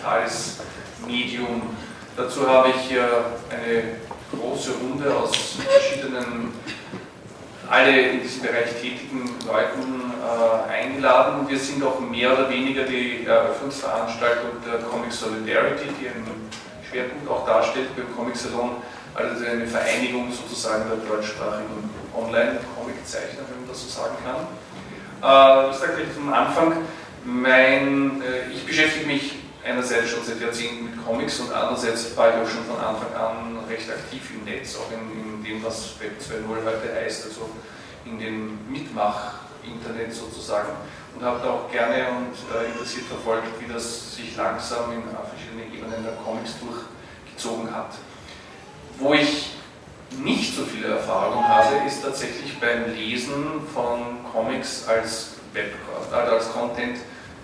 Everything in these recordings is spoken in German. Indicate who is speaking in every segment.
Speaker 1: digitales Medium. Dazu habe ich eine große Runde aus verschiedenen, alle in diesem Bereich tätigen Leuten äh, eingeladen. Wir sind auch mehr oder weniger die Eröffnungsveranstaltung der Comic Solidarity, die einen Schwerpunkt auch darstellt beim Comic Salon, also eine Vereinigung sozusagen der deutschsprachigen Online-Comic-Zeichner, wenn man das so sagen kann. Ich sage gleich zum Anfang, mein, äh, ich beschäftige mich einerseits schon seit Jahrzehnten mit Comics und andererseits war ich auch schon von Anfang an recht aktiv im Netz, auch in, in dem, was Web 2.0 heute heißt, also in dem Mitmach-Internet sozusagen und habe da auch gerne und äh, interessiert verfolgt, wie das sich langsam in verschiedenen Ebenen der Comics durchgezogen hat. Wo ich nicht so viele Erfahrung habe, ist tatsächlich beim Lesen von Comics als Web, also als Content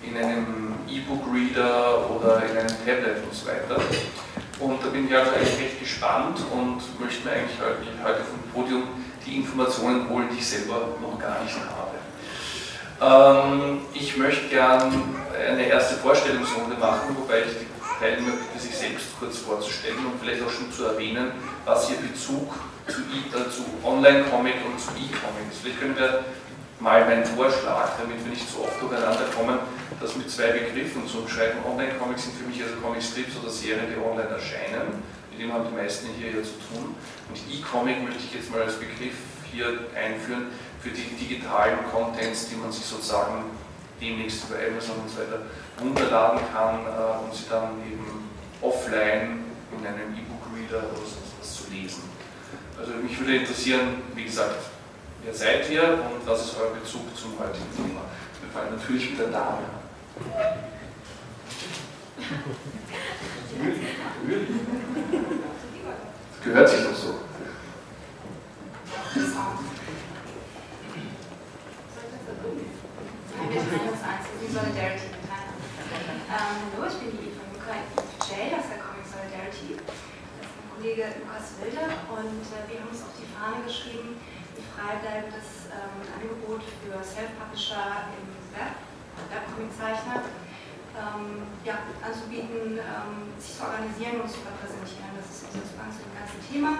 Speaker 1: in einem E-Book-Reader oder in einem Tablet und so weiter. Und da bin ich also eigentlich recht gespannt und möchte mir eigentlich heute vom Podium die Informationen holen, die ich selber noch gar nicht habe. Ähm, ich möchte gern eine erste Vorstellungsrunde machen, wobei ich die Teilnehmer bitte, sich selbst kurz vorzustellen und vielleicht auch schon zu erwähnen, was ihr Bezug zu, e zu Online-Comic und zu E-Comics. Vielleicht können wir mal meinen Vorschlag, damit wir nicht so oft durcheinander kommen, das mit zwei Begriffen zu umschreiben. Online-Comics sind für mich also Comic-Strips oder Serien, die online erscheinen. Mit dem haben die meisten hier ja zu tun. Und E-Comic möchte ich jetzt mal als Begriff hier einführen für die digitalen Contents, die man sich sozusagen demnächst über Amazon und so weiter runterladen kann äh, und sie dann eben offline in einem E-Book-Reader oder sonst was zu lesen. Also mich würde interessieren, wie gesagt, wer seid ihr und was ist euer Bezug zum heutigen Thema? Wir fangen natürlich mit der Dame an. Das gehört sich doch so.
Speaker 2: Solidarity ähm, hallo, ich bin die Eva Luca J aus der Comic Solidarity. Das ist mein Kollege Lukas Wilde und äh, wir haben uns auf die Fahne geschrieben, freibleibendes ähm, Angebot für Self-Publisher im Web, Webcomic-Zeichner, ähm, ja, anzubieten, ähm, sich zu organisieren und zu repräsentieren. Das ist unser Zugang zu dem ganzen Thema.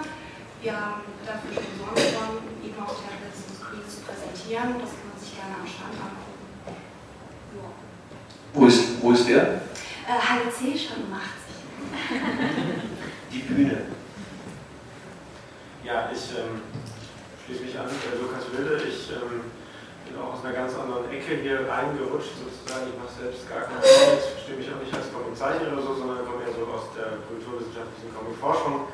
Speaker 2: Wir haben dafür schon gesorgt worden, eben auch Tablets und Screens zu präsentieren. Das kann man sich gerne am Stand angucken.
Speaker 1: Wo ist, wo ist der?
Speaker 2: Äh, HLC schon um 80.
Speaker 1: Die Bühne.
Speaker 3: Ja, ich ähm, schließe mich an, äh, Lukas Wilde. Ich ähm, bin auch aus einer ganz anderen Ecke hier reingerutscht, sozusagen. Ich mache selbst gar keine Comics, verstehe mich auch nicht als Comiczeichner oder so, sondern komme eher so aus der kulturwissenschaftlichen Comicforschung.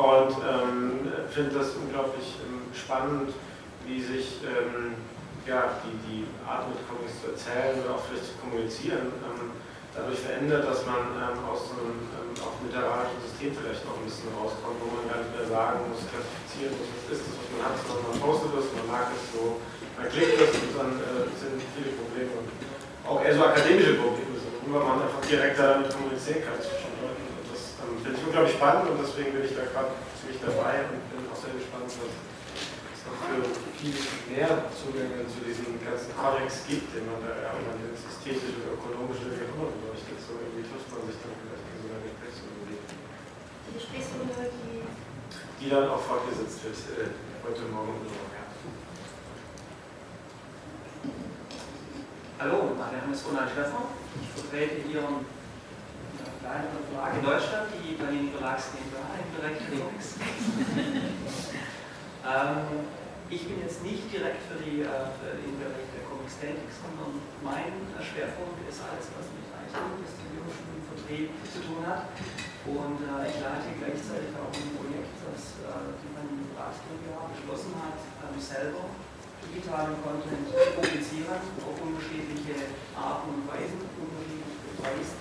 Speaker 3: Und ähm, finde das unglaublich ähm, spannend, wie sich ähm, ja, die, die Art mit Comics zu erzählen oder auch vielleicht zu kommunizieren, ähm, dadurch verändert, dass man ähm, aus so einem ähm, auch literarischen System vielleicht noch ein bisschen rauskommt, wo man gar nicht mehr sagen muss, klassifizieren muss, was ist das, was man hat, sondern man postet es, man mag es so, man klickt es und dann äh, sind viele Probleme auch eher so akademische Probleme, so, wo man einfach direkt damit kommunizieren kann zwischen Leuten. Und das ähm, finde ich unglaublich spannend und deswegen bin ich da gerade ziemlich dabei und bin auch sehr gespannt, was für viel mehr Zugänge zu diesen ganzen Codex gibt, den man da ja, man jetzt ästhetische oder ökonomische wie auch immer beleuchtet. So irgendwie trifft man sich dann vielleicht in so einer Gesprächsrunde.
Speaker 2: Die Gesprächsrunde, die.
Speaker 3: Die dann auch fortgesetzt wird, äh, heute Morgen und morgen.
Speaker 4: Hallo, mein Name ist Ronald Schäfer. Ich vertrete hier eine kleine Verlag in Deutschland, die Berlin Verlags GmbH im Bereich Comics. ähm, ich bin jetzt nicht direkt für, die, äh, für den Bereich der Comics tätig, sondern mein Schwerpunkt ist alles, was mit Reichtum, Distribution und Vertrieb zu tun hat. Und äh, ich leite gleichzeitig auch ein Projekt, das äh, die meine GmbH beschlossen hat, ähm, selber digitalen Content zu publizieren auf unterschiedliche Arten und Weisen, unterschiedlich bepreist.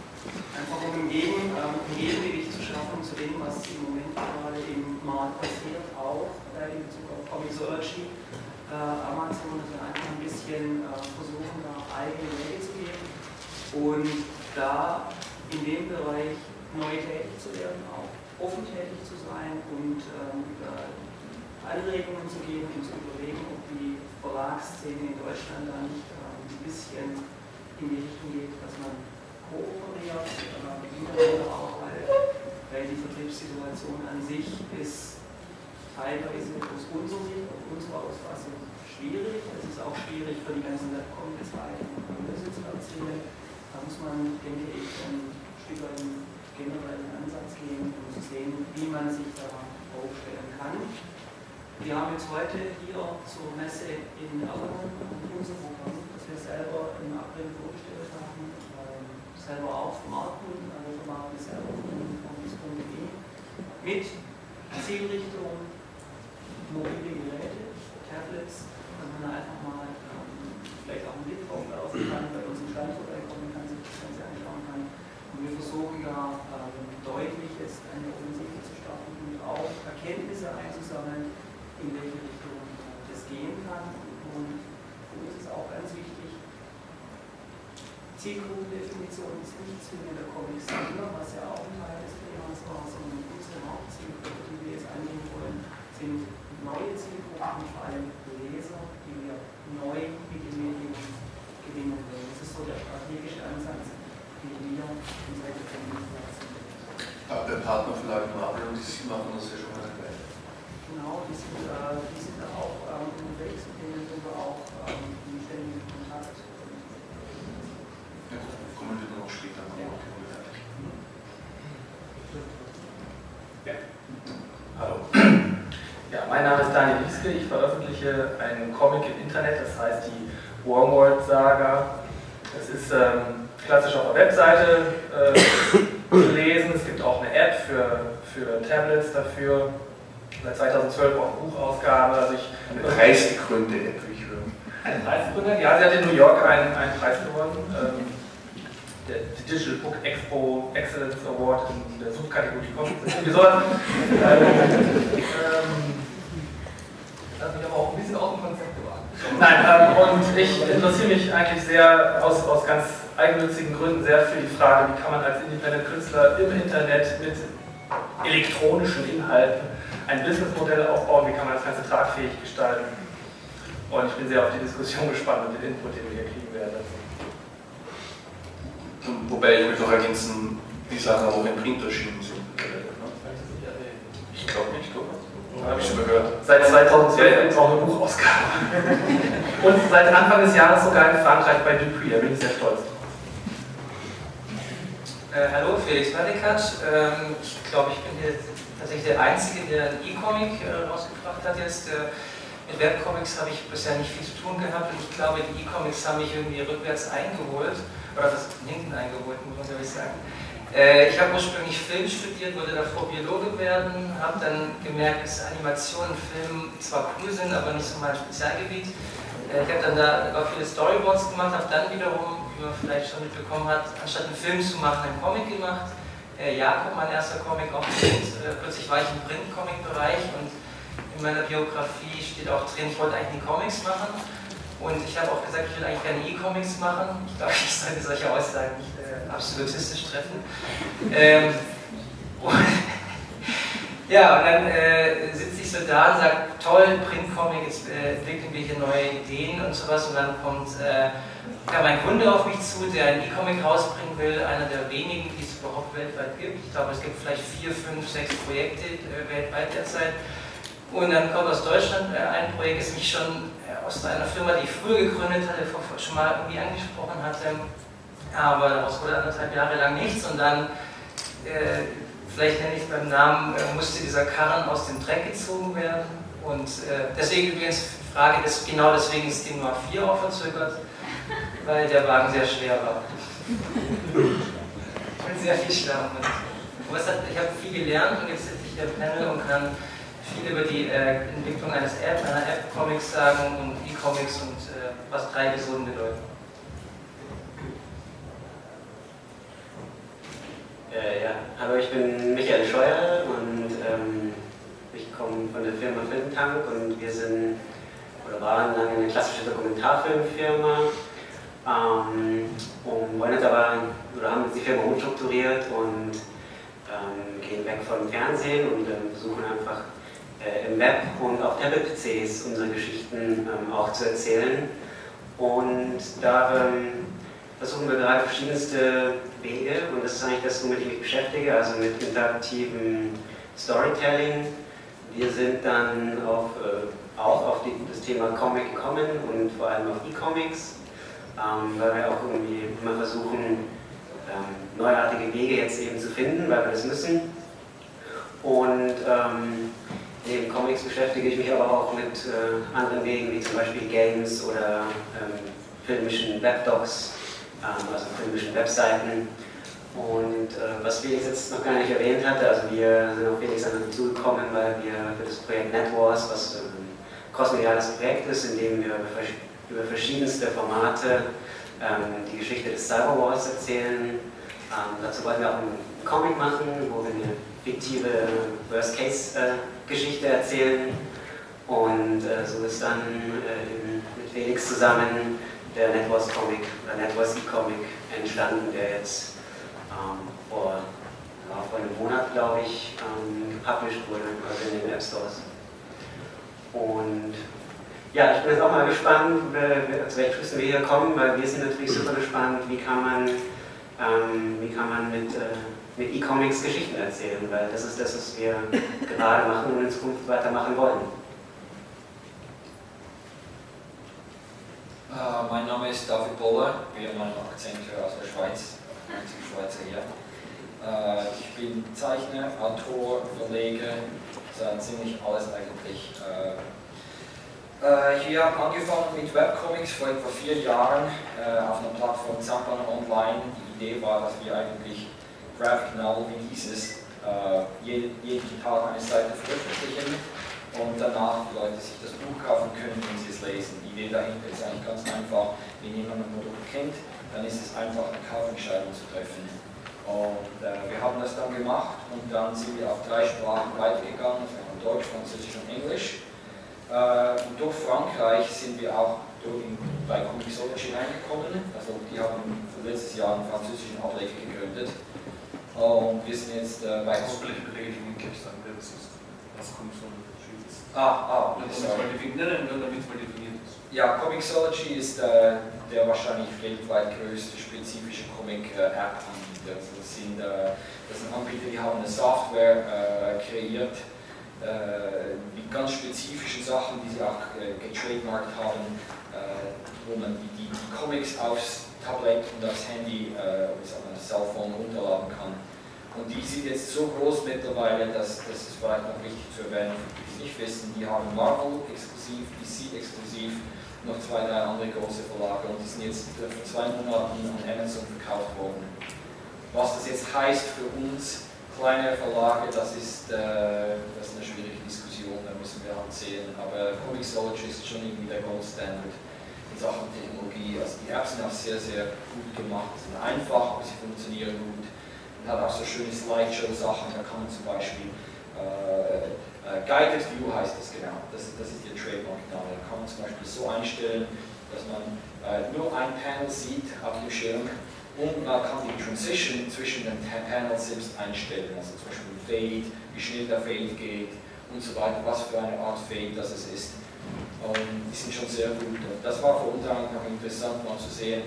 Speaker 4: Einfach um ein Gegen, ähm, Gegengewicht zu schaffen zu dem, was im Moment gerade im Markt passiert, auch äh, in Bezug auf Comixology, Amazon, dass wir einfach ein bisschen versuchen, da eigene Wege zu gehen und da in dem Bereich neu tätig zu werden, auch offen tätig zu sein und ähm, Anregungen zu geben und zu überlegen, ob die Verlagsszene in Deutschland da nicht ähm, ein bisschen in die Richtung geht, dass man kooperiert, äh, miteinander arbeitet, weil die Vertriebssituation an sich ist teilweise aus unserer Sicht, aus unserer Auffassung schwierig. Es ist auch schwierig für die ganzen Webcom-Betreiber und erzielen. Da muss man, denke ich, ein Stück weit einen generellen Ansatz geben, um sehen, wie man sich da aufstellen kann. Wir haben jetzt heute hier zur Messe in Erlangen unser Programm, das wir selber im April vorgestellt haben, ähm, selber auch vermarkten, also vermarkten selber mit Zielrichtung mobile Geräte, Tablets, dass man einfach mal ähm, vielleicht auch einen Blick drauf laufen kann, bei uns im Stand vorbeikommen kann, sich das Ganze anschauen kann. Und wir versuchen da ähm, deutlich jetzt eine Offensive zu starten und auch Erkenntnisse einzusammeln, in welche Richtung das gehen kann. Und für uns ist auch ganz wichtig, Zielgruppendefinition ist nicht zwingend der Comics was ja auch ein Teil des Themas war, sondern Hauptzielgruppe, die wir jetzt angehen wollen, sind neue Zielgruppen, vor allem Leser, die wir neu mit den Medien gewinnen wollen. Das ist so der strategische Ansatz, den wir in solche Termine
Speaker 1: Aber der Partnerverlag Marvel und DC machen das ja schon mal dabei.
Speaker 4: Genau, die sind, äh, die sind da auch ähm, unterwegs, mit denen sind wir auch ähm, in ständigem Kontakt.
Speaker 1: Ja, kommen wir noch später noch. Ja.
Speaker 5: Ja. Hallo. Ja, mein Name ist Daniel Wieske. Ich veröffentliche einen Comic im Internet, das heißt die Wormworld Saga. Es ist ähm, klassisch auf der Webseite äh, zu lesen. Es gibt auch eine App für, für Tablets dafür. Seit 2012 auch eine Buchausgabe. Also ich,
Speaker 1: eine preisgekrönte App, wie ich höre.
Speaker 5: Eine preisgekrönte? Ja, sie hat in New York einen, einen Preis gewonnen. Ähm, der Digital Book Expo Excellence Award in der Subkategorie Comics. Irgendwie sowas. ähm, das hat mich aber auch ein bisschen aus dem Konzept gebracht. Nein, ähm, und ich interessiere mich eigentlich sehr aus, aus ganz eigennützigen Gründen sehr für die Frage, wie kann man als Independent Künstler im Internet mit elektronischen Inhalten ein Businessmodell aufbauen, wie kann man das Ganze tragfähig gestalten. Und ich bin sehr auf die Diskussion gespannt und den Input, den wir hier kriegen werden.
Speaker 1: Wobei ich möchte noch ergänzen, die Sachen auch in Print erschienen sind. Ich glaube nicht, oder? Habe ich schon gehört.
Speaker 5: Seit 2012 gibt es auch eine Buchausgabe. Und seit Anfang des Jahres sogar in Frankreich bei Dupuis, da bin ich sehr stolz
Speaker 6: Äh, hallo, Felix Madikat. Ähm, ich glaube, ich bin hier tatsächlich der Einzige, der einen E-Comic äh, rausgebracht hat jetzt. Äh, mit Webcomics habe ich bisher nicht viel zu tun gehabt und ich glaube, die E-Comics haben mich irgendwie rückwärts eingeholt oder das hinten eingeholt, muss man glaube ich sagen. Äh, ich habe ursprünglich Film studiert, wollte davor Biologe werden, habe dann gemerkt, dass Animationen, Film zwar cool sind, aber nicht so mein Spezialgebiet. Äh, ich habe dann da auch viele Storyboards gemacht, habe dann wiederum, wie man vielleicht schon mitbekommen hat, anstatt einen Film zu machen, einen Comic gemacht. Äh, Jakob, mein erster Comic, auch Print. Äh, plötzlich war ich im Print-Comic-Bereich und in meiner Biografie steht auch drin, ich wollte eigentlich nie Comics machen. Und ich habe auch gesagt, ich will eigentlich gerne E-Comics machen. Ich glaube, ich sollte solche Aussagen nicht äh, absolutistisch treffen. Ähm, ja, und dann äh, sitze ich so da und sage, toll, Print-Comic, jetzt äh, entwickeln wir hier neue Ideen und sowas. Und dann kommt äh, kam ein Kunde auf mich zu, der ein E-Comic rausbringen will, einer der wenigen, die es überhaupt weltweit gibt. Ich glaube, es gibt vielleicht vier, fünf, sechs Projekte äh, weltweit derzeit. Und dann kommt aus Deutschland äh, ein Projekt, das mich schon aus einer Firma, die ich früher gegründet hatte, schon mal irgendwie angesprochen hatte. Aber daraus wurde anderthalb Jahre lang nichts und dann, äh, vielleicht nenne ich es beim Namen, äh, musste dieser Karren aus dem Dreck gezogen werden. Und äh, deswegen übrigens Frage, dass genau deswegen ist die Nummer 4 auch verzögert, weil der Wagen sehr schwer war. bin sehr viel schlau. Ich habe viel gelernt und jetzt sitze ich hier im Panel und kann viel über die äh, Entwicklung eines App, einer App Comics sagen und E-Comics und äh, was drei Personen bedeuten.
Speaker 7: Äh, ja, hallo, ich bin Michael Scheuer und ähm, ich komme von der Firma Filmtank und wir sind oder waren lange eine klassische Dokumentarfilmfirma ähm, und wollen jetzt aber, oder haben jetzt die Firma umstrukturiert und ähm, gehen weg vom Fernsehen und ähm, versuchen einfach äh, im Web und auf Tablet-PCs unsere Geschichten ähm, auch zu erzählen. Und da ähm, versuchen wir gerade verschiedenste Wege und das ist eigentlich das, womit ich mich beschäftige, also mit interaktivem Storytelling. Wir sind dann auf, äh, auch auf die, das Thema Comic gekommen und vor allem auf E-Comics, ähm, weil wir auch irgendwie immer versuchen, ähm, neuartige Wege jetzt eben zu finden, weil wir das müssen. Und ähm, neben Comics beschäftige ich mich aber auch mit äh, anderen Wegen, wie zum Beispiel Games oder ähm, filmischen Webdocs, ähm, also filmischen Webseiten. Und äh, was Felix jetzt noch gar nicht erwähnt hatte, also wir sind auf Felix dazugekommen, weil wir für das Projekt NetWars, was ein ähm, crossmediales Projekt ist, in dem wir über verschiedenste Formate ähm, die Geschichte des Cyberwars erzählen. Ähm, dazu wollten wir auch einen Comic machen, wo wir eine fiktive Worst-Case-Geschichte äh, erzählen. Und äh, so ist dann äh, mit Felix zusammen der NetWars Comic oder NetWars E-Comic entstanden, der jetzt ähm, vor, ja, vor einem Monat, glaube ich, ähm, gepublished wurde, also in den App Stores. Und ja, ich bin jetzt auch mal gespannt, zu welchen Schlüssen wir hier kommen, weil wir sind natürlich super gespannt, wie kann man, ähm, wie kann man mit, äh, mit E-Comics Geschichten erzählen, weil das ist das, was wir gerade machen und in Zukunft weitermachen wollen.
Speaker 8: Uh, mein Name ist David Boller, wie ihr meinen Akzent hört aus der Schweiz, einzige Schweizer hier. Uh, ich bin Zeichner, Autor, Verleger, so ziemlich alles eigentlich. Uh, äh, wir haben angefangen mit Webcomics vor etwa vier Jahren äh, auf einer Plattform Zampano Online. Idee war, dass wir eigentlich Graphic Novel wie dieses äh, jeden, jeden Tag eine Seite veröffentlichen und danach die Leute sich das Buch kaufen können, wenn sie es lesen. Die Idee dahinter ist eigentlich ganz einfach, wenn jemand ein Produkt kennt, dann ist es einfach, eine Kaufentscheidung zu treffen. Und äh, wir haben das dann gemacht und dann sind wir auf drei Sprachen weitergegangen, also Deutsch, Französisch und Englisch. Äh, durch Frankreich sind wir auch bei Comixology reingekommen. Also die haben letztes Jahr einen französischen Ableger gegründet. Und wir sind jetzt äh, bei
Speaker 1: es.
Speaker 8: Ah, ah,
Speaker 1: damit man definiert ist.
Speaker 8: Ja, Comixology ist äh, der wahrscheinlich weltweit größte spezifische Comic-App-Anbieter. Also das, sind, äh, das sind Anbieter, die haben eine Software äh, kreiert, äh, mit ganz spezifischen Sachen, die sie auch äh, getrademarkt haben, äh, wo man die, die, die, Comics aufs Tablet und aufs Handy äh, das Cellphone runterladen kann. Und die sind jetzt so groß mittlerweile, dass das ist vielleicht noch wichtig zu erwähnen, die es nicht wissen, die haben Marvel exklusiv, DC exklusiv, noch zwei, drei andere große Verlage und die sind jetzt vor zwei Monaten an Amazon verkauft worden. Was das jetzt heißt für uns, kleine Verlage, das ist, äh, das ist eine schwierige Diskussion, da müssen wir halt sehen. Aber Comixology ist schon irgendwie der Gold Standard Sachen Technologie. Also die Apps sind auch sehr, sehr gut gemacht, sind einfach, aber sie funktionieren gut. Und hat auch so schöne Slideshow-Sachen, da kann man zum Beispiel äh, äh, Guided View heißt das genau, das, das ist ihr Trademark-Name. Da kann man zum Beispiel so einstellen, dass man äh, nur ein Panel sieht auf dem Schirm und man kann die Transition zwischen den Panels selbst einstellen, also zum Beispiel Fade, wie schnell der Fade geht und so weiter, was für eine Art Fade das ist. Und die sind schon sehr gut. Und das war für uns eigentlich interessant, mal zu sehen,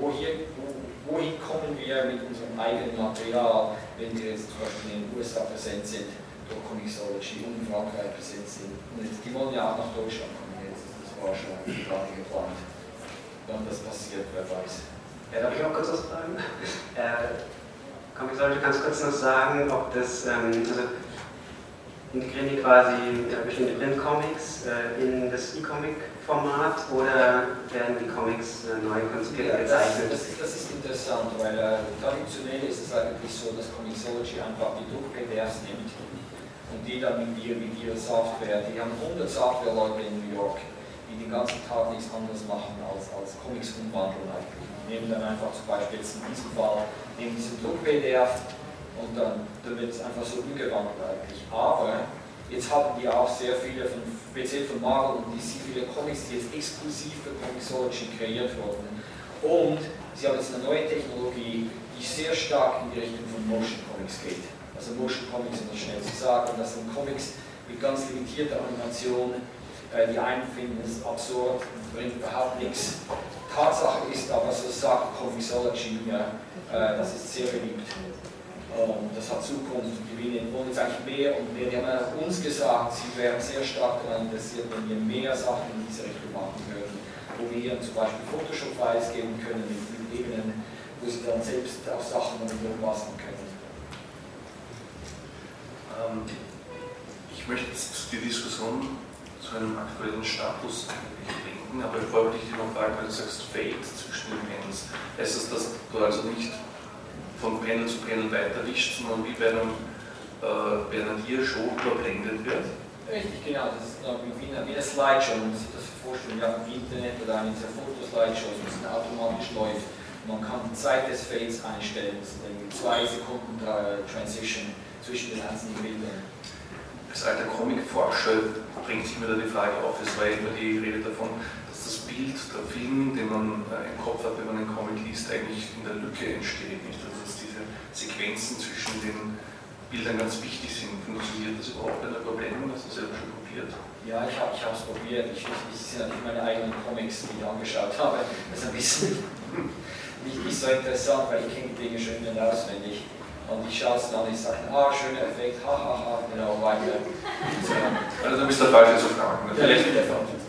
Speaker 8: wo hier, wo, wohin kommen wir mit unserem eigenen Material, wenn wir jetzt zum Beispiel in den USA präsent sind, durch Comixology und in Frankreich präsent sind. Und jetzt, die wollen ja auch nach Deutschland kommen jetzt, das war schon gerade geplant. Wann das passiert, wer weiß.
Speaker 7: Ja, darf ich auch kurz was fragen? Äh, ich sollte ganz kurz noch sagen, ob das, ähm, also integrieren die quasi bestimmte Printcomics äh, in das E-Comic-Format oder werden die Comics äh, neu konzipiert ja, gezeichnet?
Speaker 8: Das, das, ist interessant, weil äh, traditionell ist es eigentlich so, dass Comixology einfach die Druck-PDFs nimmt und die dann mit, ihr, mit ihrer Software, die haben 100 Software-Leute in New York, die den ganzen Tag nichts anderes machen als, als Comics umwandeln eigentlich nehmen dann einfach zum Beispiel jetzt in diesem Fall, nehmen diesen Druck-PDF und dann, wird es einfach so umgewandelt eigentlich. Aber jetzt haben die auch sehr viele, von, speziell von Marvel und DC, viele Comics, die jetzt exklusiv für Comixology kreiert wurden. Und sie haben jetzt eine neue Technologie, die sehr stark in die Richtung von Motion Comics geht. Also Motion Comics, um das schnell zu sagen, das sind Comics mit ganz limitierter Animation, äh, die einen finden es absurd und bringt überhaupt nichts. Tatsache ist aber, so sagt Comixology mir, äh, das ist sehr beliebt. Und das hat Zukunft die wollen jetzt eigentlich mehr und mehr. Die haben uns gesagt, sie wären sehr stark daran interessiert, wenn wir mehr Sachen in diese Richtung machen würden, wo wir ihnen zum Beispiel Photoshop-Files geben können mit, mit Ebenen, wo sie dann selbst auch Sachen basteln können.
Speaker 1: Ähm, ich möchte jetzt die Diskussion zu einem aktuellen Status bringen, aber bevor ich dich noch fragen, weil du sagst Fade zwischen den Panels, heißt das, dass du also nicht von Panel zu Panel weiterwischt, sondern wie bei einem äh, Bernardier-Show überblendet wird.
Speaker 8: Richtig, genau. Das ist wie eine, wie eine Slideshow. Man muss sich das vorstellen, ja, im Internet oder eine dieser Fotoslideshows, wo es automatisch läuft. Man kann die Zeit des Fades einstellen, das sind zwei Sekunden Transition zwischen den einzelnen Bildern.
Speaker 1: Als alter Comic-Forscher bringt sich mir da die Frage auf, es war immer die Rede davon, dass das Bild, der Film, den man äh, im Kopf hat, wenn man einen Comic liest, eigentlich in der Lücke entsteht. Nicht? Sequenzen zwischen den Bildern ganz wichtig sind. Funktioniert das überhaupt bei der Verblendung? Hast du selber schon probiert?
Speaker 8: Ja, ich habe es probiert. Ich, ich, ich sind nicht meine eigenen Comics, die ich angeschaut habe. Das ist ein bisschen nicht, nicht so interessant, weil ich kenne die Dinge schon in- und auswendig. Und ich schaue es dann und ich sage, ah, schöner Effekt, hahaha, ha, ha, genau, weiter.
Speaker 1: So. Also du bist der Falsche zu fragen.
Speaker 8: Ja, vielleicht,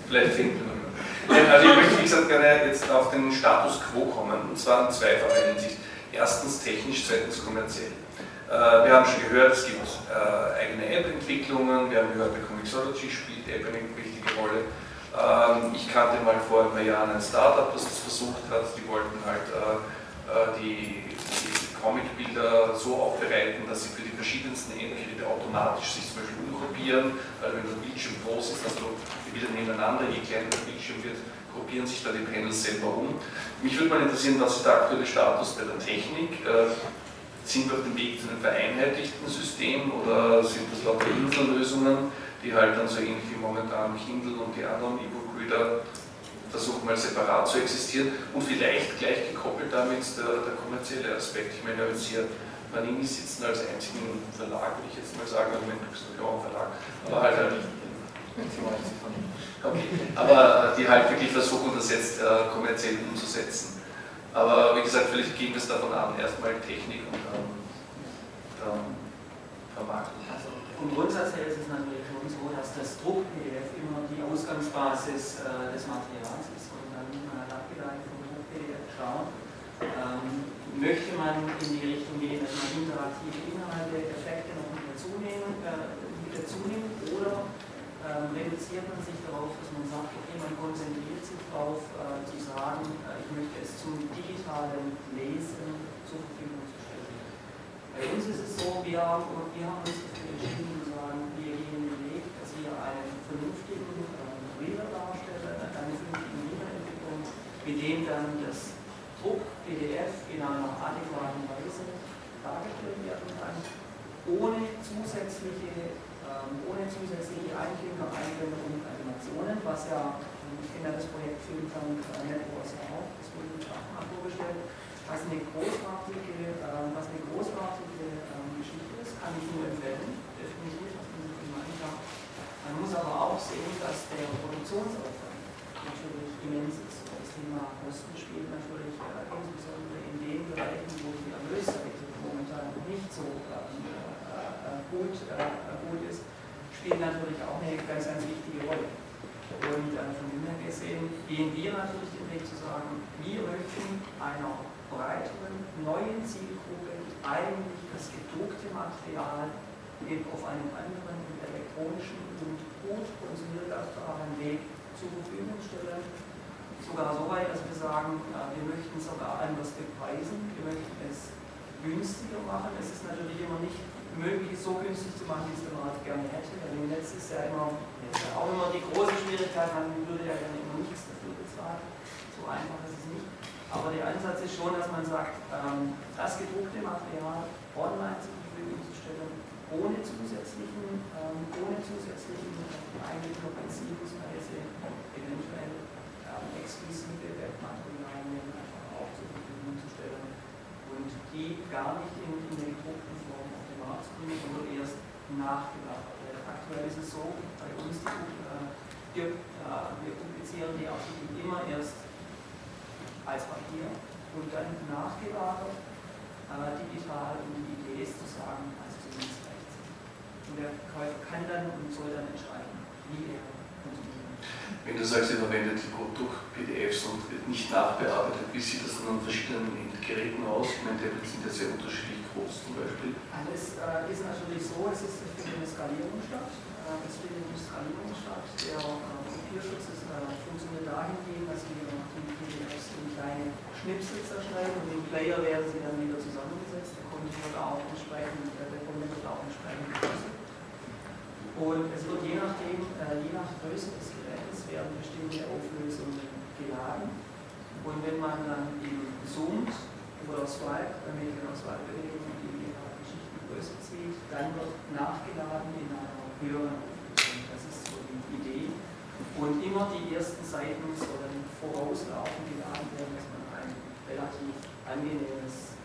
Speaker 1: vielleicht finden wir Also ich möchte, wie gesagt, gerne jetzt auf den Status Quo kommen, und zwar in zweifacher Hinsicht. Erstens technisch, zweitens kommerziell. Äh, wir haben schon gehört, es gibt äh, eigene App-Entwicklungen, wir haben gehört, bei Comixology spielt App eine wichtige Rolle. Ähm, ich kannte mal vor ein paar Jahren ein Startup, das das versucht hat, die wollten halt äh, die, Comicbilder so aufbereiten, dass sie für die verschiedensten Endgeräte automatisch sich zum Beispiel umgruppieren, weil wenn der Bildschirm groß ist, dass du die Bilder nebeneinander, je kleiner der Bildschirm wird, gruppieren sich da die Panels selber um. Mich würde mal interessieren, was ist der aktuelle Status bei der Technik? Äh, sind wir auf dem Weg zu einem vereinheitlichten System oder sind das lauter Insellösungen, die halt dann so ähnlich wie momentan Kindle und die anderen E-Book-Reader versuchen mal separat zu existieren und vielleicht gleich gekoppelt damit der, der kommerzielle Aspekt. Ich meine, jetzt hier Panini sitzen als einzigen Verlag, würde ich jetzt mal sagen, also mein auch ein Verlag, aber halt, halt Okay. Aber äh, die halt wirklich versuchen, das jetzt äh, kommerziell umzusetzen. Aber wie gesagt, vielleicht ging es davon an, erstmal Technik und dann, dann Vermarktung.
Speaker 4: Also vom Grundsatz her ist es natürlich schon so, dass das Druck-PDF immer die Ausgangsbasis äh, des Materials ist und dann äh, abgeleitet vom Druck-PDF schaut. Ähm, möchte man in die Richtung gehen, dass man interaktive Inhalte, Effekte noch mit dazunehmen, äh, mit dazu nimmt oder ähm, reduziert man sich darauf, dass man sagt, okay, man konzentriert sich darauf, äh, zu sagen, äh, ich möchte es zum digitalen Lesen zur Verfügung stellen. Bei uns ist es so, wir, wir haben uns dafür entschieden, zu sagen, wir gehen den Weg, dass wir einen vernünftigen äh, Reader darstellen, eine vernünftige Reader-Entwicklung, mit dem dann das Druck-PDF in einer adäquaten Weise dargestellt werden kann, ohne zusätzliche ohne zusätzliche Einklänge, Einblendung und Animationen, was ja, ich kenne ja das Projekt Filmtank äh, Networks auch, das wurde auch vorgestellt, was eine großartige, äh, was eine großartige ähm, Geschichte ist, kann ich nur empfehlen, definitiv, was man sich meinen Man muss aber auch sehen, dass der Produktionsaufwand natürlich immens ist. Das Thema Kosten spielt natürlich äh, insbesondere in den Bereichen, wo die Erlösseite momentan nicht so ähm, äh, gut äh, gut ist, spielt natürlich auch eine ganz, ganz wichtige Rolle. Und äh, von dem her gesehen gehen wir natürlich den Weg zu sagen, wir möchten einer breiteren, neuen Zielgruppe eigentlich das gedruckte Material eben auf einem anderen elektronischen und gut konsumierbaren Weg zur Verfügung stellen. Sogar so weit, dass wir sagen, äh, wir möchten sogar anders bepreisen, wir möchten es günstiger machen. Es ist natürlich immer nicht möglich ist, so günstig zu machen, wie es der Markt gerne hätte. Weil im Netz ist ja immer, äh, auch immer die große Schwierigkeit, man würde ja gerne immer nichts dafür bezahlen. So einfach ist es nicht. Aber der Ansatz ist schon, dass man sagt, ähm, das gedruckte Material online zur Verfügung zu stellen, ohne zusätzlichen, ähm, ohne zusätzlichen Einwirkung beziehungsweise eventuell ähm, exklusive Webmaterialien einfach auch zur Verfügung zu stellen und die gar nicht in, in den gedruckten bringen, sondern erst nachgelagert. Aktuell ist es so, bei uns, äh, wir, äh, wir publizieren die Artikel immer erst als Papier und dann nachgelagert äh, digital. Und die Idee zu sagen, also zumindest rechts. Und der Käufer kann dann und soll dann entscheiden, wie er
Speaker 1: wenn du sagst, ihr verwendet Druck-PDFs und wird nicht nachbearbeitet, wie sieht das dann an verschiedenen Endgeräten aus? Ich meine, Tablets sind ja sehr unterschiedlich groß.
Speaker 4: Also es äh, ist natürlich so, es, ist, findet eine Skalierung statt. Äh, es findet eine Skalierung statt. Der äh, Kopierschutz ist, äh, funktioniert dahingehend, dass wir die PDFs in kleine Schnipsel zerschneiden und im Player werden sie dann wieder zusammengesetzt. Der Kunde wird auch entsprechend, äh, der Kunde wird auch entsprechend gekostet. Und es wird je nachdem, äh, je nach Größe des werden bestimmte Auflösungen geladen. Und wenn man dann eben zoomt oder Swipe, damit wir Swipe-Bewegung die Zieht, dann wird nachgeladen in einer höheren Auflösung. Das ist so die Idee. Und immer die ersten Seiten sollen vorauslaufend geladen werden, dass man ein relativ angenehmes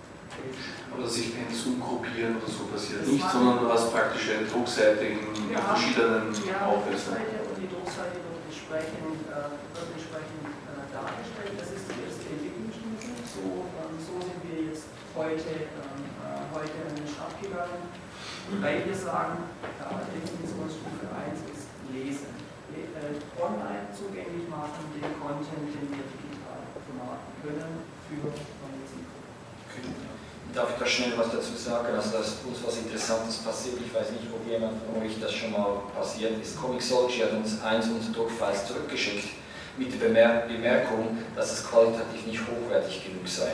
Speaker 1: oder sich per Zoom gruppieren oder so passiert nicht, sondern du hast praktisch eine Druckseite in verschiedenen
Speaker 4: ja, Auflösungen. Und die Druckseite entsprechend, äh, wird entsprechend äh, dargestellt. Das ist die erste Entwicklungsstufe. So, ähm, so sind wir jetzt heute, äh, heute Start gegangen, weil wir sagen, äh, Definitionsstufe 1 ist Lesen. Äh, online zugänglich machen den Content, den wir digital vermarkten können für neue Zielgruppen.
Speaker 8: Darf ich da schnell was dazu sagen, also dass uns was Interessantes passiert. Ich weiß nicht, ob jemand von euch das schon mal passiert ist. Comixology hat uns eins unserer Druckfiles zurückgeschickt mit der Bemerkung, dass es qualitativ nicht hochwertig genug sei.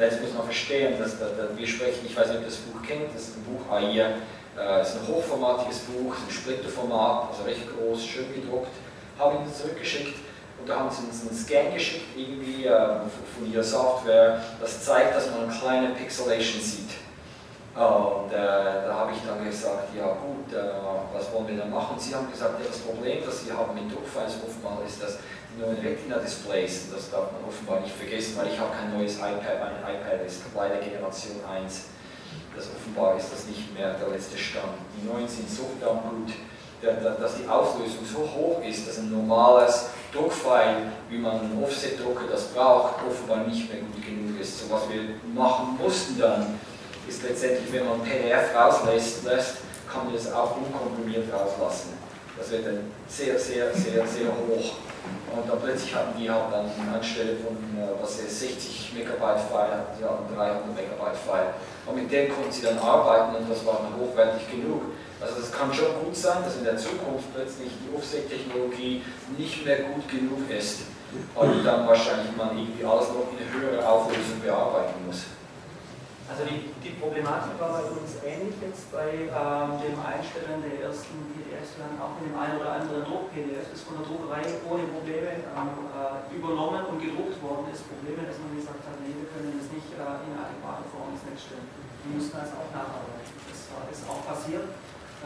Speaker 8: Jetzt muss man verstehen, dass, dass, dass wir sprechen, ich weiß nicht, ob ihr das Buch kennt, das ist ein Buch A4, äh, ist ein hochformatiges Buch, ist ein Splitterformat, also recht groß, schön gedruckt, haben ihn zurückgeschickt und da haben sie uns einen Scan geschickt, irgendwie äh, von ihrer Software, das zeigt, dass man eine kleine Pixelation sieht. Und äh, da habe ich dann gesagt, ja gut, äh, was wollen wir dann machen? Sie haben gesagt, ja, das Problem, das sie haben mit Druckfiles offenbar ist, dass die neuen Retina-Displays, das darf man offenbar nicht vergessen, weil ich habe kein neues iPad, mein iPad ist leider Generation 1. Das offenbar ist das nicht mehr der letzte Stand. Die neuen sind so verdammt gut, dass die Auflösung so hoch ist, dass ein normales Druckfile, wie man einen Offset-Drucker das braucht, offenbar nicht mehr gut genug ist. So was wir machen mussten dann, ist letztendlich, wenn man PDF rauslässt, lässt, kann man das auch unkomprimiert rauslassen. Das wird dann sehr, sehr, sehr, sehr hoch. Und dann plötzlich hatten die halt dann anstelle von, äh, was sie 60 Megabyte File hatten, sie hatten 300 Megabyte File. Und mit dem konnten sie dann arbeiten und das war dann hochwertig genug. Also es kann schon gut sein, dass in der Zukunft plötzlich die Offset-Technologie nicht mehr gut genug ist und dann wahrscheinlich man irgendwie alles noch in eine höhere Auflösung bearbeiten muss.
Speaker 4: Also die, die Problematik war bei uns ähnlich jetzt bei ähm, dem Einstellen der ersten PDFs. Wir haben auch mit dem einen oder anderen Druck-PDF, das von der Druckerei ohne Probleme ähm, äh, übernommen und gedruckt worden ist. Probleme, dass man gesagt hat, nee, wir können das nicht äh, in adäquater Form ins Netz stellen. Wir müssen das auch nacharbeiten. Das äh, ist auch passiert.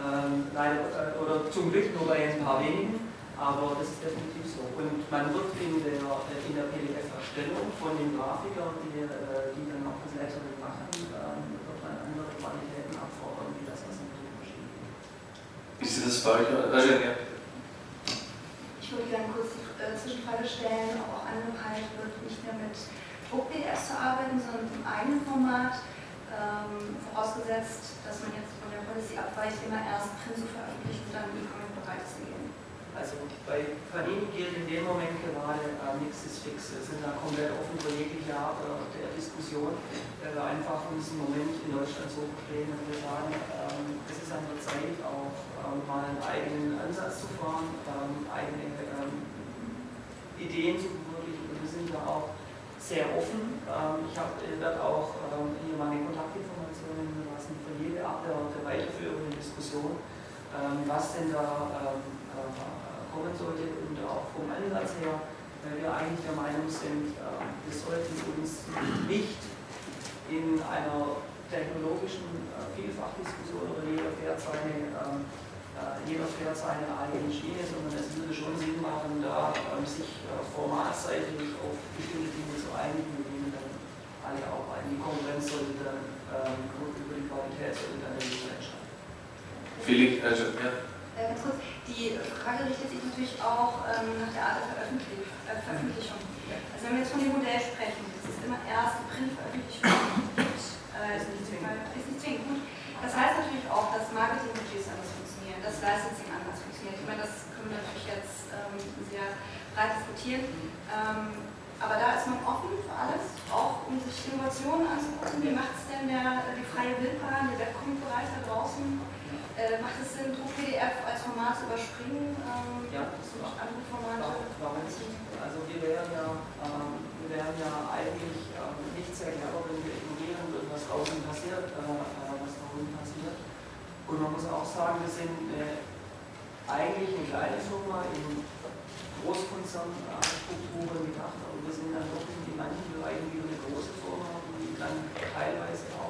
Speaker 4: Ähm, leider, äh, oder zum Glück nur bei ein paar wenigen, aber das ist definitiv so. Und man wird in der, in der PDF-Erstellung von den Grafikern, die, äh, die dann auch das Lettering machen, ähm, wird man andere Qualitäten abfordern, wie das, was im Druck besteht.
Speaker 1: Ist das bei euch? Ja.
Speaker 2: Ich würde gerne kurz die äh, Zwischenfrage stellen, ob auch angepeilt wird, nicht mehr mit Druck-PDFs zu arbeiten, sondern im eigenen Format, ähm, vorausgesetzt, dass man jetzt Policy abweicht, immer erst Print zu veröffentlichen und dann im E-Commerce-Bereich zu gehen.
Speaker 4: Also bei Panini gilt in dem Moment gerade äh, nichts ist fix. Wir sind da komplett offen für jegliche Art äh, der Diskussion, weil wir einfach uns im Moment in Deutschland so verstehen, dass wir sagen, ähm, es ist an der Zeit, auch ähm, mal einen eigenen Ansatz zu fahren, ähm, eigene ähm, Ideen zu verwirklichen. Und wir sind da auch sehr offen. Ähm, ich habe werde auch ähm, hier meine Kontaktinformationen für jede Art der, der weiterführenden Diskussion, was denn da ähm, äh, kommen sollte und auch vom Ansatz her, weil wir eigentlich der Meinung sind, äh, wir sollten uns nicht in einer technologischen äh, Vielfachdiskussion oder jeder fährt seine, ähm, äh, jeder fährt seine eigene Schiene, sondern es würde schon Sinn machen, da ähm, sich formatseitig auf bestimmte Dinge zu einigen, mit denen dann alle arbeiten. Die Konkurrenz sollte dann ähm, über die Qualität sollte dann der User entscheiden.
Speaker 1: Felix, also, ja.
Speaker 2: Äh, ganz kurz, die Frage richtet sich natürlich auch ähm, nach der Art der Veröffentlich äh, Veröffentlichung. Also wenn wir jetzt von dem Modell sprechen, das ist immer erst die Printveröffentlichung gibt, äh, ist nicht zwingend gut. Das heißt natürlich auch, dass Marketingbudgets anders funktionieren, dass Licensing anders funktioniert. Ich meine, das können wir natürlich jetzt ähm, sehr breit diskutieren. Ähm, aber da ist man offen für alles, auch um sich Innovationen anzugucken. Wie macht es denn der, die freie Wildbahn, der Webcomic-Bereich da draußen? Äh, macht es Sinn, Druck-PDF als Format zu überspringen? Ähm,
Speaker 4: ja, das
Speaker 2: macht andere Formate.
Speaker 4: Also wir wären ja, ähm, wir wären ja eigentlich ähm, nicht sehr clever, wenn wir ignorieren würden, was draußen passiert, äh, äh, was da unten passiert. Und man muss auch sagen, wir sind äh, eigentlich eine kleine Firma in Großkonzernstrukturen gedacht, aber wir sind dann doch in manchen Bereichen wieder eine große Firma, die dann teilweise auch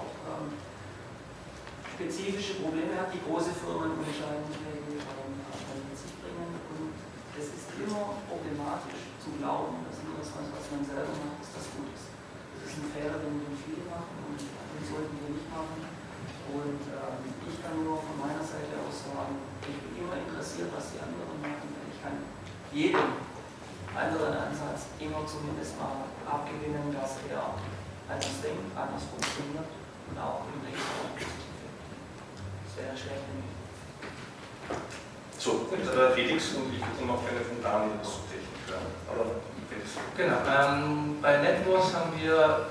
Speaker 4: spezifische Probleme hat, die große Firmen entscheiden, mit sich bringen. Und es ist immer problematisch zu glauben, dass nur das, was man selber macht, dass das gut ist. Das ist ein Fehler, den, den viele machen und den sollten wir nicht machen. Und ähm, ich kann nur von meiner Seite aus sagen, ich bin immer interessiert, was die anderen machen. Ich kann jedem anderen Ansatz immer zumindest mal abgewinnen, dass er anders denkt, anders funktioniert und auch im Recht Das wäre schlecht.
Speaker 1: So, der Felix und ich würde noch eine von Daniel zu Technik hören. Aber
Speaker 6: Genau, ähm, bei NetWars haben wir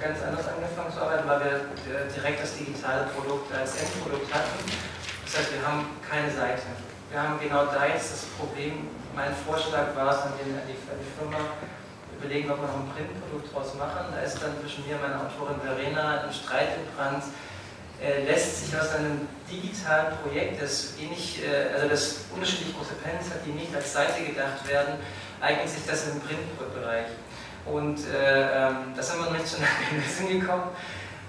Speaker 6: ganz anders angefangen zu arbeiten, weil wir direkt das digitale Produkt als Endprodukt hatten. Das heißt, wir haben keine Seite. Wir haben genau da jetzt das Problem, mein Vorschlag war es an die, an die, Firma, überlegen, ob wir noch ein Printprodukt draus machen. Da ist dann zwischen mir und meiner Autorin Verena ein Streit entbrannt. Äh, lässt sich aus einem digitalen Projekt, das ähnlich, äh, also das unterschiedlich große Pens hat, die nicht als Seite gedacht werden, eignet sich das im Printbereich. Und äh, ähm, das haben wir noch nicht zu einer Lösung gekommen.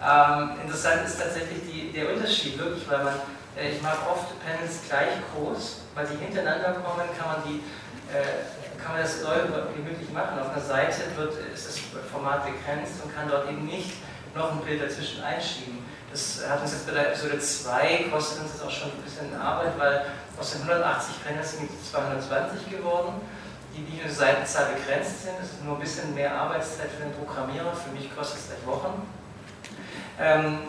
Speaker 6: Ähm, interessant ist tatsächlich die, der Unterschied, wirklich, weil man, äh, ich mag oft Panels gleich groß, weil sie hintereinander kommen, kann man die äh, kann man das neu gemütlich machen. Auf einer Seite wird, ist das Format begrenzt und kann dort eben nicht noch ein Bild dazwischen einschieben. Das hat uns jetzt bei der Episode 2 kostet uns das auch schon ein bisschen Arbeit, weil aus den 180 Panels sind jetzt 220 geworden, die wie eine Seitenzahl begrenzt sind. Das ist nur ein bisschen mehr Arbeitszeit für den Programmierer. Für mich kostet es gleich Wochen. Ähm,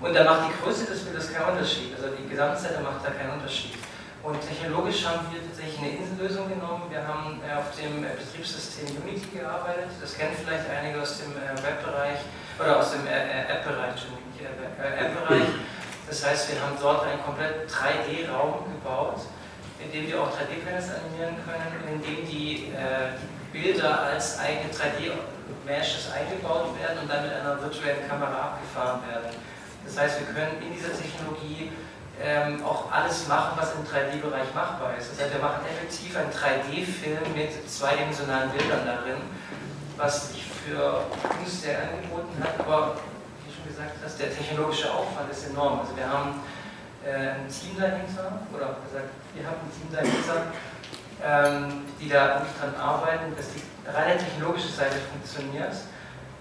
Speaker 6: und da macht die Größe des Bildes keinen Unterschied. Also die Gesamtseite macht da keinen Unterschied. Und technologisch haben wir tatsächlich eine Insellösung genommen. Wir haben äh, auf dem Betriebssystem Unity gearbeitet. Das kennen vielleicht einige aus dem äh, Webbereich oder aus dem App-Bereich, App-Bereich. Das heißt, wir haben dort einen komplett 3D-Raum gebaut, in dem wir auch 3D-Panels animieren können, in dem die, die Bilder als eigene 3D-Meshes eingebaut werden und dann mit einer virtuellen Kamera abgefahren werden. Das heißt, wir können in dieser Technologie ähm, auch alles machen, was im 3D-Bereich machbar ist. Das heißt, wir machen effektiv einen 3D-Film mit zweidimensionalen Bildern darin, was sich für uns sehr angeboten hat, aber wie schon gesagt hast, der technologische Aufwand ist enorm. Also wir haben äh, ein Team dahinter, oder gesagt, wir haben ein Team dahinter, ähm, die da wirklich dran arbeiten, dass die reine technologische Seite funktioniert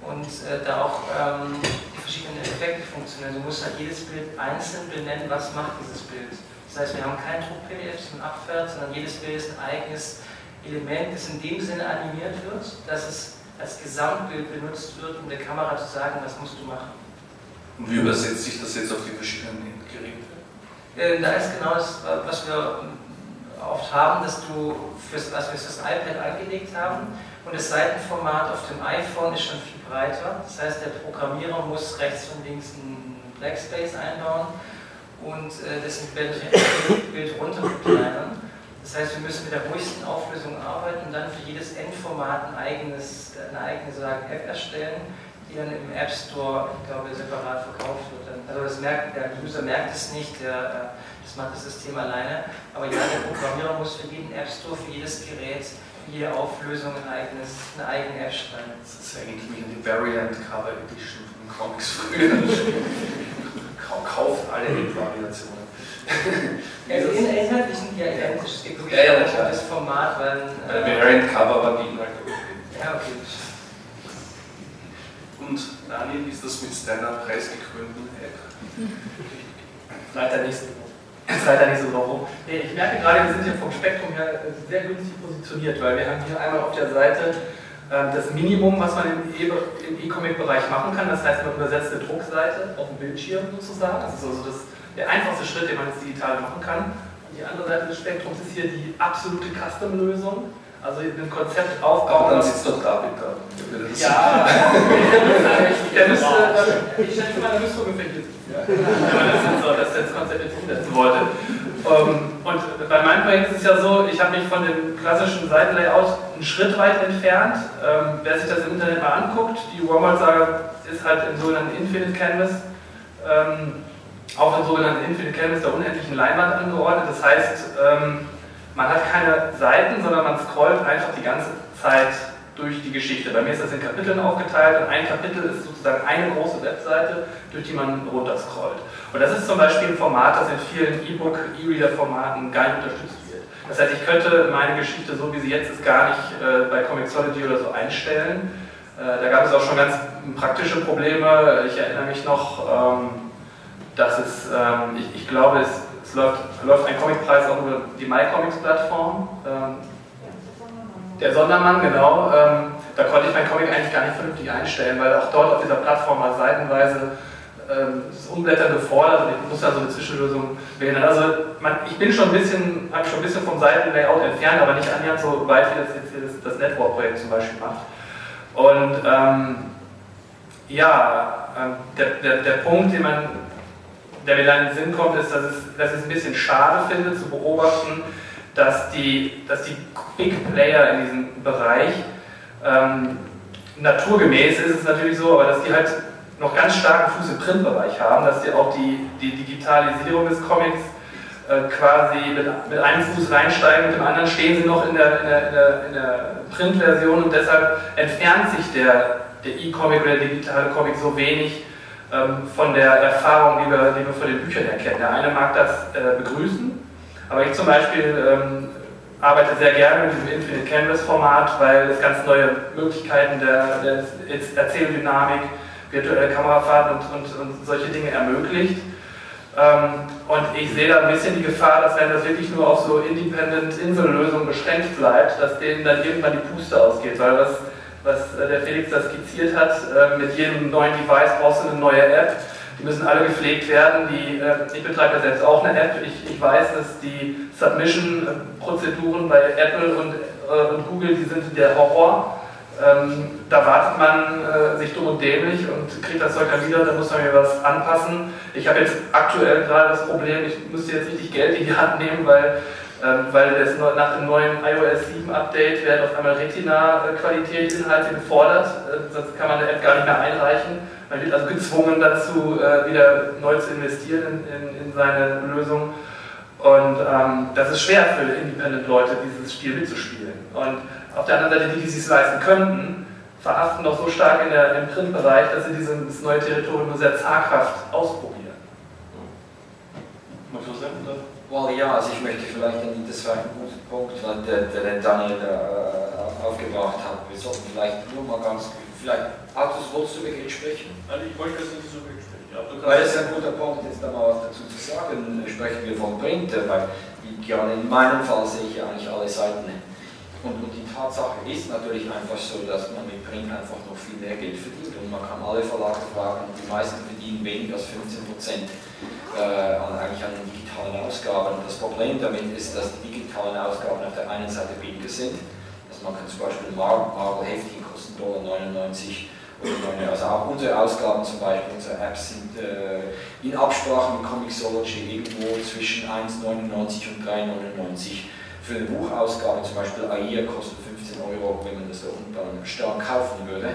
Speaker 6: und äh, da auch ähm, die verschiedenen Effekte funktionieren. Du musst halt jedes Bild einzeln benennen, was macht dieses Bild. Das heißt, wir haben kein Druck-PDF, man abfährt, sondern jedes Bild ist ein eigenes Element, das in dem Sinne animiert wird, dass es als Gesamtbild benutzt wird, um der Kamera zu sagen, was musst du machen.
Speaker 1: Und wie übersetzt sich das jetzt auf die verschiedenen Endgeräte?
Speaker 6: Äh, da ist genau das, was wir oft haben, dass du fürs, was wir fürs iPad angelegt haben, und das Seitenformat auf dem iPhone ist schon viel breiter. Das heißt, der Programmierer muss rechts und links einen Blackspace einbauen und äh, das Bild runter verkleinern. Das heißt, wir müssen mit der ruhigsten Auflösung arbeiten und dann für jedes Endformat ein eigenes, eine eigene sagen, App erstellen, die dann im App Store, ich glaube, separat verkauft wird. Also das merkt, der User merkt es nicht, der, äh, das macht das System alleine. Aber ja, der Programmierer muss für jeden App Store, für jedes Gerät jede Auflösung ein eigenes, eine eigene App schreiben.
Speaker 1: Das ist eigentlich wie die Variant Cover Edition von Comics früher. Kauft alle Variationen.
Speaker 6: Also inhaltlich ja identisch. Es gibt
Speaker 1: ja, ja, klar.
Speaker 6: das Format, weil.
Speaker 1: Äh, Variant Cover war die Inhalte.
Speaker 6: Ja, okay.
Speaker 1: Und Daniel, ist das mit deiner preisgekrönten App?
Speaker 5: Leider nicht so. Leider nicht so drauf Nee, ich merke gerade, wir sind hier vom Spektrum her sehr günstig positioniert, weil wir haben hier einmal auf der Seite ähm, das Minimum, was man im E-Comic-Bereich machen kann. Das heißt, man übersetzt eine Druckseite auf dem Bildschirm sozusagen. Das ist also das, der einfachste Schritt, den man jetzt digital machen kann. Die andere Seite des Spektrums ist hier die absolute Custom-Lösung. Also ein Konzept aufbauen.
Speaker 1: Aber dann sitzt doch David da.
Speaker 5: Ja, der müsste, ich schätze mal, der müsste ungefähr hier sitzen. Ja. Wenn das, das Konzept jetzt umsetzen wollte. Ähm, und bei meinem Projekt ist es ja so, ich habe mich von dem klassischen Seitenlayout einen Schritt weit entfernt. Ähm, wer sich das im Internet mal anguckt, die Walmart-Saga ist halt im sogenannten Infinite Canvas, ähm, auf dem sogenannten Infinite Canvas der unendlichen Leinwand angeordnet. Das heißt, man hat keine Seiten, sondern man scrollt einfach die ganze Zeit durch die Geschichte. Bei mir ist das in Kapiteln aufgeteilt und ein Kapitel ist sozusagen eine große Webseite, durch die man runterscrollt. Und das ist zum Beispiel ein Format, das in vielen E-Book, E-Reader-Formaten gar nicht unterstützt wird. Das heißt, ich könnte meine Geschichte, so wie sie jetzt ist, gar nicht äh, bei Comixology oder so einstellen. Äh, da gab es auch schon ganz praktische Probleme. Ich erinnere mich noch, ähm, dass es, ähm, ich, ich, glaube, es, es läuft, läuft, ein Comicpreis auch über die MyComics-Plattform. Ähm, der Sondermann, genau. Ähm, da konnte ich mein Comic eigentlich gar nicht vernünftig einstellen, weil auch dort auf dieser Plattform mal seitenweise ähm, das Umblättern gefordert und ich muss da so eine Zwischenlösung wählen. Also man, ich bin schon ein bisschen, habe schon ein bisschen vom Seitenlayout entfernt, aber nicht annähernd so weit, wie das jetzt das, das Network-Projekt zum Beispiel macht. Und ähm, ja, ähm, der, der, der Punkt, den man, der mir dann in den Sinn kommt, ist, dass, es, dass ich es ein bisschen schade finde zu beobachten, dass die, dass die Big Player in diesem Bereich ähm, naturgemäß ist es natürlich so, aber dass die halt noch ganz starken Fuß im Printbereich haben, dass die auch die, die Digitalisierung des Comics äh, quasi mit, mit einem Fuß reinsteigen, mit dem anderen stehen sie noch in der, in der, in der, in der Printversion und deshalb entfernt sich der, E-Comic oder der digitale Comic so wenig von der Erfahrung, die wir, die wir von den Büchern erkennen. Der eine mag das äh, begrüßen, aber ich zum Beispiel ähm, arbeite sehr gerne mit diesem Infinite Canvas Format, weil es ganz neue Möglichkeiten der, der Erzähldynamik, virtuelle Kamerafahrten und, und, und solche Dinge ermöglicht. Ähm, und ich sehe da ein bisschen die Gefahr, dass wenn das wirklich nur auf so Independent-Insellösungen beschränkt bleibt, dass denen dann irgendwann die Puste ausgeht, weil was, was der Felix da skizziert hat, äh, mit jedem neuen Device brauchst du eine neue App, die müssen alle gepflegt werden. Die, äh, ich betreibe ja selbst auch eine App. Ich, ich weiß, dass die Submission-Prozeduren bei Apple und, äh, und, Google, die sind der Horror. Ähm, da wartet man äh, sich dumm und dämlich und kriegt das Zeug dann wieder, da muss man mir was anpassen. Ich habe jetzt aktuell gerade das Problem, ich müsste jetzt richtig Geld in die Hand nehmen, weil, ähm, weil das nach dem neuen iOS 7 Update werden auf einmal Retina-Qualität-Inhalte gefordert. Äh, sonst kann man eine App gar nicht mehr einreichen. Man wird also gezwungen dazu, äh, wieder neu zu investieren in, in, in seine Lösung. Und ähm, das ist schwer für Independent-Leute, dieses Spiel mitzuspielen. Und auf der anderen Seite, die, die es sich leisten könnten, verhaften doch so stark in der, im Printbereich, dass sie dieses neue Territorium nur sehr zaghaft ausprobieren.
Speaker 8: Well, ja, also ich möchte vielleicht, das war ein guter Punkt, weil der, der Daniel äh, aufgebracht hat. Wir sollten vielleicht nur mal ganz, vielleicht, Artus, wolltest du wirklich sprechen?
Speaker 1: Also ich wollte das nicht so wirklich sprechen. Ja,
Speaker 8: weil das ist ein guter Punkt, jetzt da mal was dazu zu sagen. Sprechen wir von Print, weil gerade in meinem Fall sehe ich ja eigentlich alle Seiten. Und, und, die Tatsache ist natürlich einfach so, dass man mit Print einfach noch viel mehr Geld verdient. Und man kann alle Verlage fragen, die meisten verdienen weniger als 15 Prozent an, eigentlich an den digitalen Ausgaben. Das Problem damit ist, dass die digitalen Ausgaben auf der einen Seite billiger sind. Also man kann zum Beispiel Marvel Heftchen kosten Dollar 99 also auch unsere Ausgaben zum Beispiel, unsere Apps sind äh, in Absprache mit Comixology irgendwo zwischen 1,99 und 3,99. Für eine Buchausgabe zum Beispiel AIA kostet 15 Euro, wenn man das da unten stark kaufen würde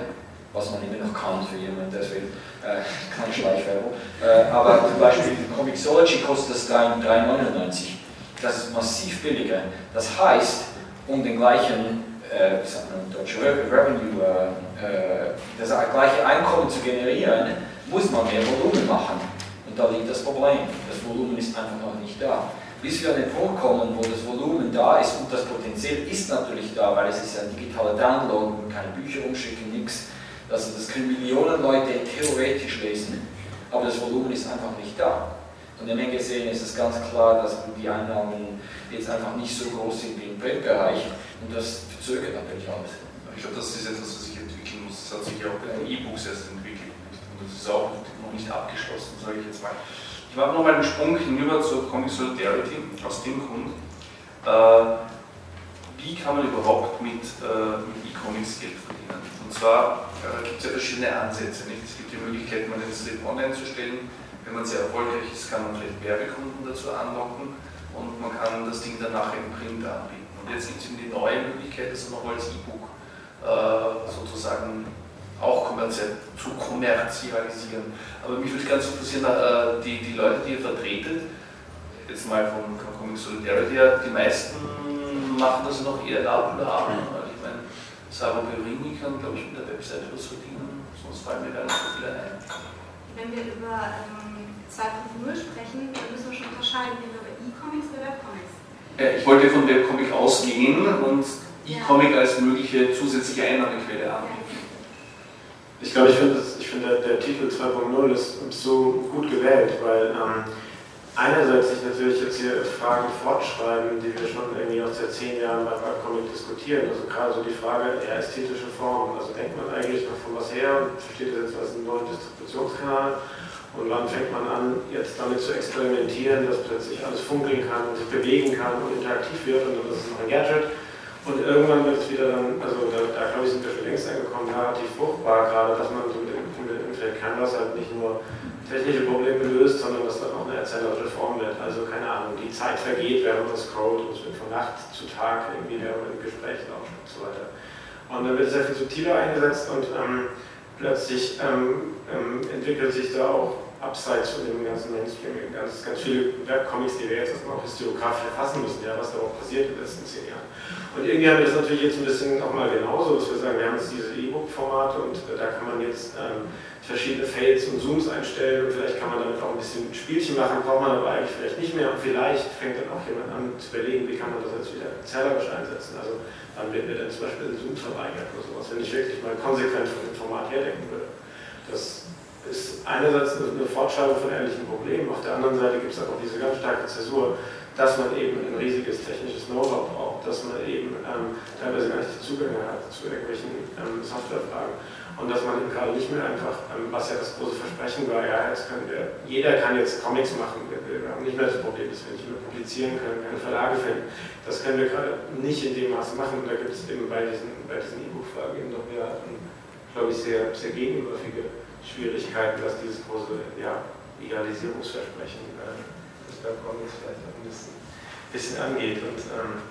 Speaker 8: was man immer noch kann für jemanden, der es will, äh, keine Schleichwerbung. Äh, aber zum Beispiel Comixology kostet das 3,99. Das ist massiv billiger. Das heißt, um den gleichen äh, deutsche Revenue, äh, äh, das gleiche Einkommen zu generieren, muss man mehr Volumen machen. Und da liegt das Problem. Das Volumen ist einfach noch nicht da. Bis wir an den Punkt kommen, wo das Volumen da ist und das Potenzial ist natürlich da, weil es ist ja ein digitaler Download, keine Bücher umschicken, nichts Also das können Millionen Leute theoretisch lesen, aber das Volumen ist einfach nicht da. Von der Menge gesehen ist es ganz klar, dass die Einnahmen jetzt einfach nicht so groß sind wie im Printbereich und das verzögert natürlich alles.
Speaker 1: Ich glaube, das ist etwas, was sich entwickeln muss. Das hat sich ja auch bei den E-Books erst entwickelt. Und das ist auch noch nicht abgeschlossen, sage ich jetzt mal. Ich mache nochmal einen Sprung hinüber zur Comic Solidarity aus dem Grund. Äh, wie kann man überhaupt mit, äh, E-Comics Geld verdienen? Und zwar äh, gibt es ja verschiedene Ansätze. Nicht? Es gibt die Möglichkeit, man einen Slip online zu stellen. Wenn man sehr erfolgreich ist, kann man vielleicht Werbekunden dazu anlocken und man kann das Ding danach im Print anbieten. Und jetzt gibt es eben die neue Möglichkeit, das nochmal als E-Book äh, sozusagen auch kommerziell zu kommerzialisieren. Aber mich würde ganz interessieren, äh, die, die Leute, die ihr vertretet, jetzt mal von, von Comic Solidarity her, die meisten machen das noch eher la Sarah Berini kann, glaube ich, mit der Webseite was verdienen, sonst fallen mir gar nicht so viele ein.
Speaker 2: Wenn wir über ähm, 2.0 sprechen, dann müssen wir schon unterscheiden, reden wir über E-Comics oder Webcomics.
Speaker 1: Ja, ich wollte von Webcomic ausgehen und E-Comic als mögliche zusätzliche Einnahmequelle an.
Speaker 3: Ich glaube, ich finde find der, der, Titel 2.0 ist so gut gewählt, weil ähm, einerseits sich natürlich jetzt hier Fragen fortschreiben, die wir schon irgendwie noch seit zehn Jahren beim Webcomic diskutieren. Also gerade so die Frage eher ästhetische Form. Also denkt man eigentlich noch von was her und versteht das jetzt als einen neuen Distributionskanal und wann fängt man an, jetzt damit zu experimentieren, dass plötzlich alles funkeln kann und sich bewegen kann und interaktiv wird und dann ist es noch ein Gadget. Und irgendwann wird es wieder dann, also da, da glaube ich, sind wir schon längst angekommen, narrativ fruchtbar gerade, dass man so mit, mit Internet Canvas halt nicht nur technische Probleme löst, sondern dass dann auch eine erzählerische Form wird. Also keine Ahnung, die Zeit vergeht, während man scrollt und es wird von Nacht zu Tag irgendwie während man im Gespräch lauscht und so weiter. Und dann wird es sehr viel subtiler eingesetzt und ähm, plötzlich ähm, ähm, entwickelt sich da auch abseits von dem ganzen Mainstream ganz, ganz viele Webcomics, die wir jetzt erstmal auch historiografisch erfassen müssen, ja, was da auch passiert in den letzten zehn Jahren. Und irgendwie haben wir das natürlich jetzt ein bisschen auch mal genauso, dass wir sagen, wir haben jetzt diese E-Book-Formate und äh, da kann man jetzt ähm, verschiedene Fades und Zooms einstellen und vielleicht kann man damit auch ein bisschen Spielchen machen, braucht man aber eigentlich vielleicht nicht mehr und vielleicht fängt dann auch jemand an zu überlegen, wie kann man das jetzt wieder zählerisch einsetzen. Also dann wird mir dann zum Beispiel ein Zoom verweigert oder sowas, wenn ich wirklich mal konsequent von dem Format herdenken würde. Das ist einerseits eine Fortschreibung von ähnlichen Problemen, auf der anderen Seite gibt es aber auch diese ganz starke Zäsur, dass man eben ein riesiges technisches Know-how braucht, dass man eben ähm, teilweise gar nicht die Zugänge hat zu irgendwelchen ähm, Softwarefragen und dass man eben gerade nicht mehr einfach, ähm, was ja das große Versprechen war, ja, jetzt können wir, jeder kann jetzt Comics machen, wir, haben nicht mehr das Problem, dass wir nicht mehr publizieren können, keine Verlage finden. Das können wir gerade nicht in dem Maße machen und da gibt es eben bei diesen, bei diesen E-Book-Fragen eben noch mehr, glaube ich, sehr, sehr gegenläufige Schwierigkeiten, dass dieses große ja, Idealisierungsversprechen äh, des Webcomics vielleicht auch ein bisschen, bisschen angeht. Und, ähm,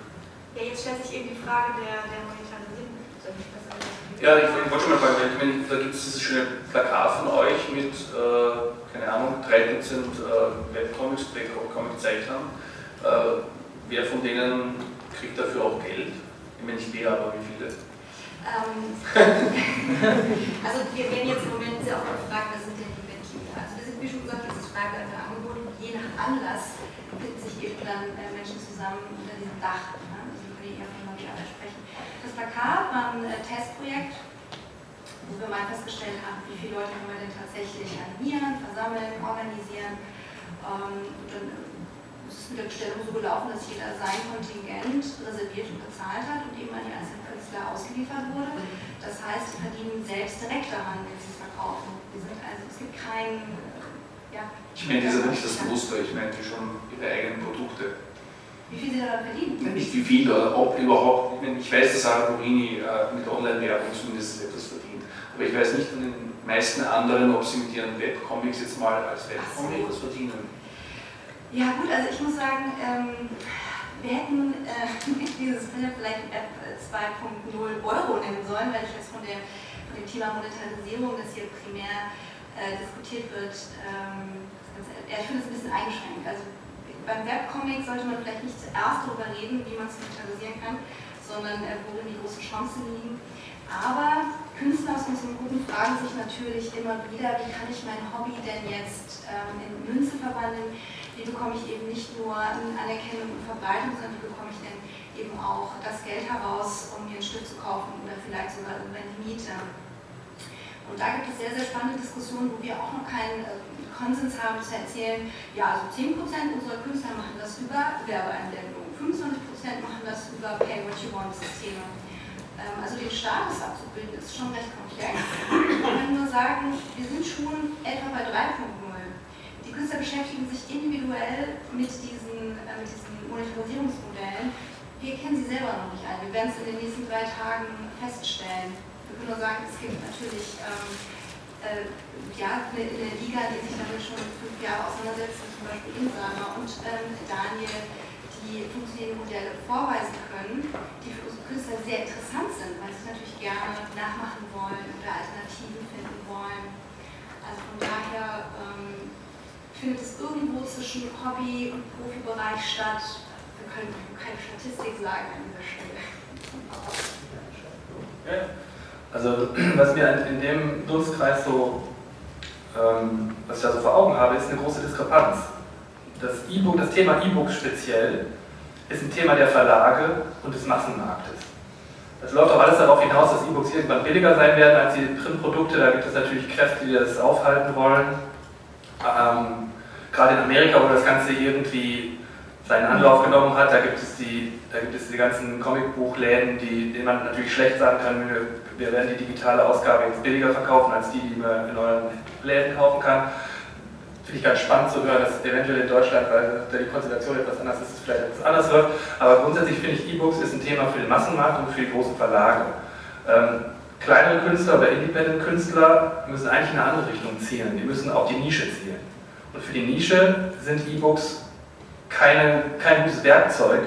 Speaker 2: ja, jetzt stellt sich eben die Frage der, der Monetarisierung.
Speaker 1: Ja, ich, wollte schon mal fragen, ich meine, da gibt es dieses schöne Plakat von euch mit, äh, keine Ahnung, 3 Dutzend äh, Webcomics, Comic-Zeichnern. Äh, wer von denen kriegt dafür auch Geld? Ich meine nicht wer, aber wie viele?
Speaker 2: Ähm, also wir werden jetzt im Moment sehr oft gefragt, was sind denn die Ventile? Also wir sind, wie schon gesagt, ist Frage der Angebote. Je nach Anlass finden sich eben dann äh, Menschen zusammen unter diesem Dach. Ne? Also wir können hier mal wieder sprechen. Das Plakat war ein äh, Testprojekt, wo wir mal festgestellt haben, wie viele Leute können wir denn tatsächlich animieren, versammeln, organisieren. Ähm, und dann ist es mit der Bestellung so gelaufen, dass jeder sein Kontingent reserviert und bezahlt hat und eben an die einzelnen Künstler ausgeliefert wurde. Das heißt, sie verdienen selbst direkt daran, wenn sie es verkaufen. also, es gibt kein. Ja,
Speaker 1: ich meine, das ist nicht das Muster, ich meine schon ihre eigenen Produkte.
Speaker 2: Wie viel sie daran verdienen?
Speaker 1: Nicht wie viel, oder ob überhaupt. Ich, meine, ich weiß, dass Sarah Borini äh, mit Online-Werbung zumindest etwas verdient. Aber ich weiß nicht von den meisten anderen, ob sie mit ihren Webcomics jetzt mal als Webcomic etwas verdienen.
Speaker 2: Ja, gut, also ich muss sagen, ähm, wir hätten äh, dieses Film vielleicht App 2.0 Euro nennen sollen, weil ich jetzt von, der, von dem Thema Monetarisierung, das hier primär äh, diskutiert wird, ähm, ich finde es ein bisschen eingeschränkt. Also beim Webcomic sollte man vielleicht nicht zuerst darüber reden, wie man es monetarisieren kann, sondern äh, worin die großen Chancen liegen. Aber Künstler aus unseren Gruppen fragen sich natürlich immer wieder, wie kann ich mein Hobby denn jetzt ähm, in Münze verwandeln? Wie bekomme ich eben nicht nur Anerkennung und Verbreitung, sondern wie bekomme ich denn eben auch das Geld heraus, um mir ein Stück zu kaufen oder vielleicht sogar irgendwann die Miete. Und da gibt es sehr, sehr spannende Diskussionen, wo wir auch noch keinen äh, Konsens haben zu erzählen, ja, also 10% unserer Künstler machen das über Werbeeinblendung, 25% machen das über Pay-What-You-Want-Systeme. Ähm, also den Status abzubilden, ist schon recht komplex. Ich kann nur sagen, wir sind schon etwa bei 3.0. Die Künstler beschäftigen sich individuell mit diesen, äh, mit diesen Monetarisierungsmodellen. Wir kennen sie selber noch nicht alle. Wir werden es in den nächsten drei Tagen feststellen. Wir können nur sagen, es gibt natürlich ähm, äh, ja, eine, eine, Liga, die sich damit schon fünf Jahre auseinandersetzt, zum Beispiel Insana und ähm, Daniel, die funktionierende Modelle vorweisen können, die für unsere Künstler sehr interessant sind, weil sie natürlich gerne nachmachen wollen oder Alternativen finden wollen. Also von daher ähm, findet es irgendwo zwischen Hobby- und Profibereich statt. Wir können keine Statistik sagen an dieser Stelle.
Speaker 5: Ja. Also was mir in dem Dunstkreis so, ähm, was ich da so vor Augen habe, ist eine große Diskrepanz. Das E-Book, das Thema E-Book speziell, ist ein Thema der Verlage und des Massenmarktes. Es läuft auch alles darauf hinaus, dass E-Books irgendwann billiger sein werden als die Printprodukte. Da gibt es natürlich Kräfte, die das aufhalten wollen. Ähm, gerade in Amerika, wo das Ganze irgendwie seinen Anlauf genommen hat, da gibt es die, da gibt es die ganzen Comicbuchläden, die, denen man natürlich schlecht sagen kann, wir, wir werden die digitale Ausgabe jetzt billiger verkaufen als die, die man in euren Läden kaufen kann. Finde ich ganz spannend zu hören, dass eventuell in Deutschland, weil da die Konstellation etwas anders ist, es vielleicht etwas anders wird. Aber grundsätzlich finde ich, E-Books ist ein Thema für den Massenmarkt und für die großen Verlage. Ähm, kleinere Künstler oder Independent-Künstler müssen eigentlich in eine andere Richtung zielen. Die müssen auf die Nische zielen. Und für die Nische sind E-Books kein gutes Werkzeug,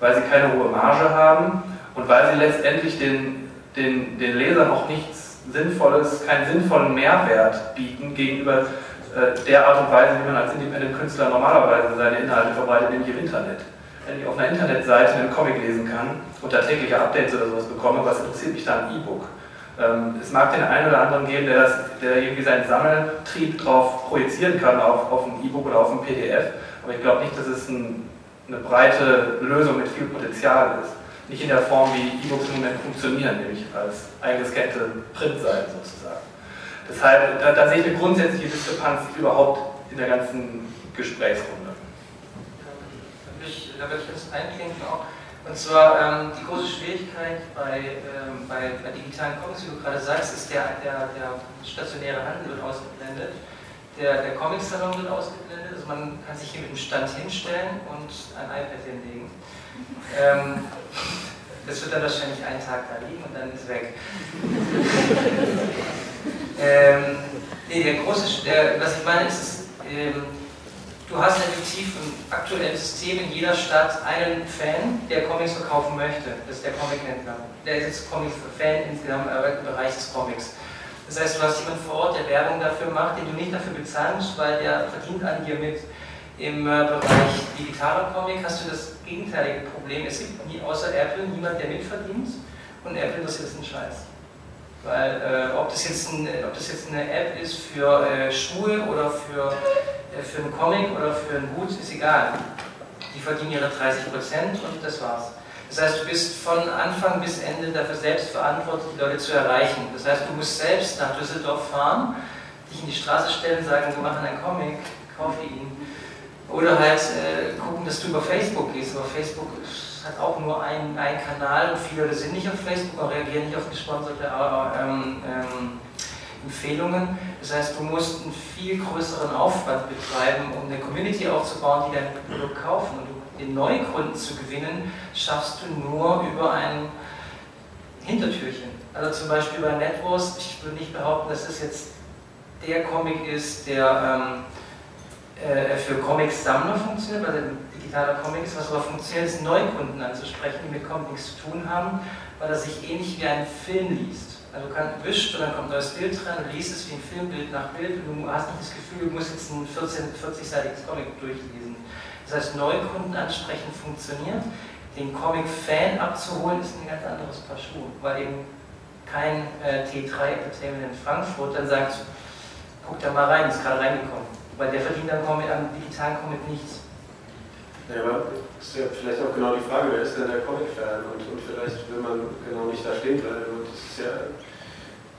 Speaker 5: weil sie keine hohe Marge haben und weil sie letztendlich den, den, den Lesern auch nichts Sinnvolles, keinen sinnvollen Mehrwert bieten gegenüber äh, der Art und Weise, wie man als Independent-Künstler normalerweise seine Inhalte verbreitet, nämlich im Internet. Wenn ich auf einer Internetseite einen Comic lesen kann und da tägliche Updates oder sowas bekomme, was interessiert mich da ein E-Book? Ähm, es mag den einen oder anderen geben, der, das, der irgendwie seinen Sammeltrieb darauf projizieren kann, auf, auf ein E-Book oder auf ein PDF, aber ich glaube nicht, dass es ein, eine breite Lösung mit viel Potenzial ist. Nicht in der Form, wie E-Books im Moment funktionieren, nämlich als eingescannte Printseiten sozusagen. Deshalb, da, da sehe ich eine grundsätzliche Diskrepanz überhaupt in der ganzen Gesprächsrunde.
Speaker 6: Da würde ich das einklinken auch. Und zwar ähm, die große Schwierigkeit bei, ähm, bei, bei, digitalen Comics, wie du gerade sagst, ist der, der, der stationäre Handel wird ausgeblendet, der, der Comic-Salon wird ausgeblendet, also man kann sich hier mit dem Stand hinstellen und ein iPad hinlegen. Ähm, das wird dann wahrscheinlich einen Tag da liegen und dann ist weg. ähm, nee, der große, der, was ich meine, ist, ähm, du hast effektiv im aktuellen System in jeder Stadt einen Fan, der Comics verkaufen möchte. Das ist der Comic-Händler. Der ist jetzt Comic-Fan insgesamt im Bereich des Comics. Das heißt, du hast jemanden vor Ort, der Werbung dafür macht, den du nicht dafür bezahlen musst, weil der verdient an dir mit. Im äh, Bereich digitaler Comic hast du das gegenteilige Problem. Es gibt nie, außer Apple niemand, der mitverdient und Apple das einen Scheiß. Weil äh, ob, das jetzt ein, ob das jetzt eine App ist für äh, Schuhe oder für äh, für einen Comic oder für einen Hut ist egal. Die verdienen ihre 30% und das war's. Das heißt, du bist von Anfang bis Ende dafür selbst verantwortlich, die Leute zu erreichen. Das heißt, du musst selbst nach Düsseldorf fahren, dich in die Straße stellen, sagen, wir machen einen Comic, kaufe ihn. Oder halt äh, dass du über Facebook gehst. Aber Facebook hat auch nur einen, einen Kanal und viele sind nicht auf Facebook und reagieren nicht auf gesponserte ähm, ähm, Empfehlungen. Das heißt, du musst einen viel größeren Aufwand betreiben, um eine Community aufzubauen, die dein Produkt kaufen. Und den Neukunden zu gewinnen, schaffst du nur über ein Hintertürchen. Also zum Beispiel bei Netwurst, ich würde nicht behaupten, dass das jetzt der Comic ist, der ähm, äh, für Comics-Sammler funktioniert, weil digitaler Comic ist, was aber funktioniert, ist Neukunden anzusprechen, die mit Comics zu tun haben, weil er sich ähnlich wie ein Film liest. Also du kannst wischt und dann kommt ein neues Bild rein, du liest es wie ein Filmbild nach Bild und du hast nicht das Gefühl, du musst jetzt ein 14, 40-seitiges Comic durchlesen. Das heißt, Neukunden ansprechen funktioniert, den Comic-Fan abzuholen ist ein ganz anderes Paar Schuhe, weil eben kein äh, T3 Entertainment in Frankfurt dann sagt, guck da mal rein, ist gerade reingekommen. Weil der verdient am digitalen Comic nichts.
Speaker 3: Ja, aber ist ja vielleicht auch genau die Frage, wer ist denn der Comic-Fan? Und, und vielleicht will man genau nicht da stehen bleiben. Und das ist ja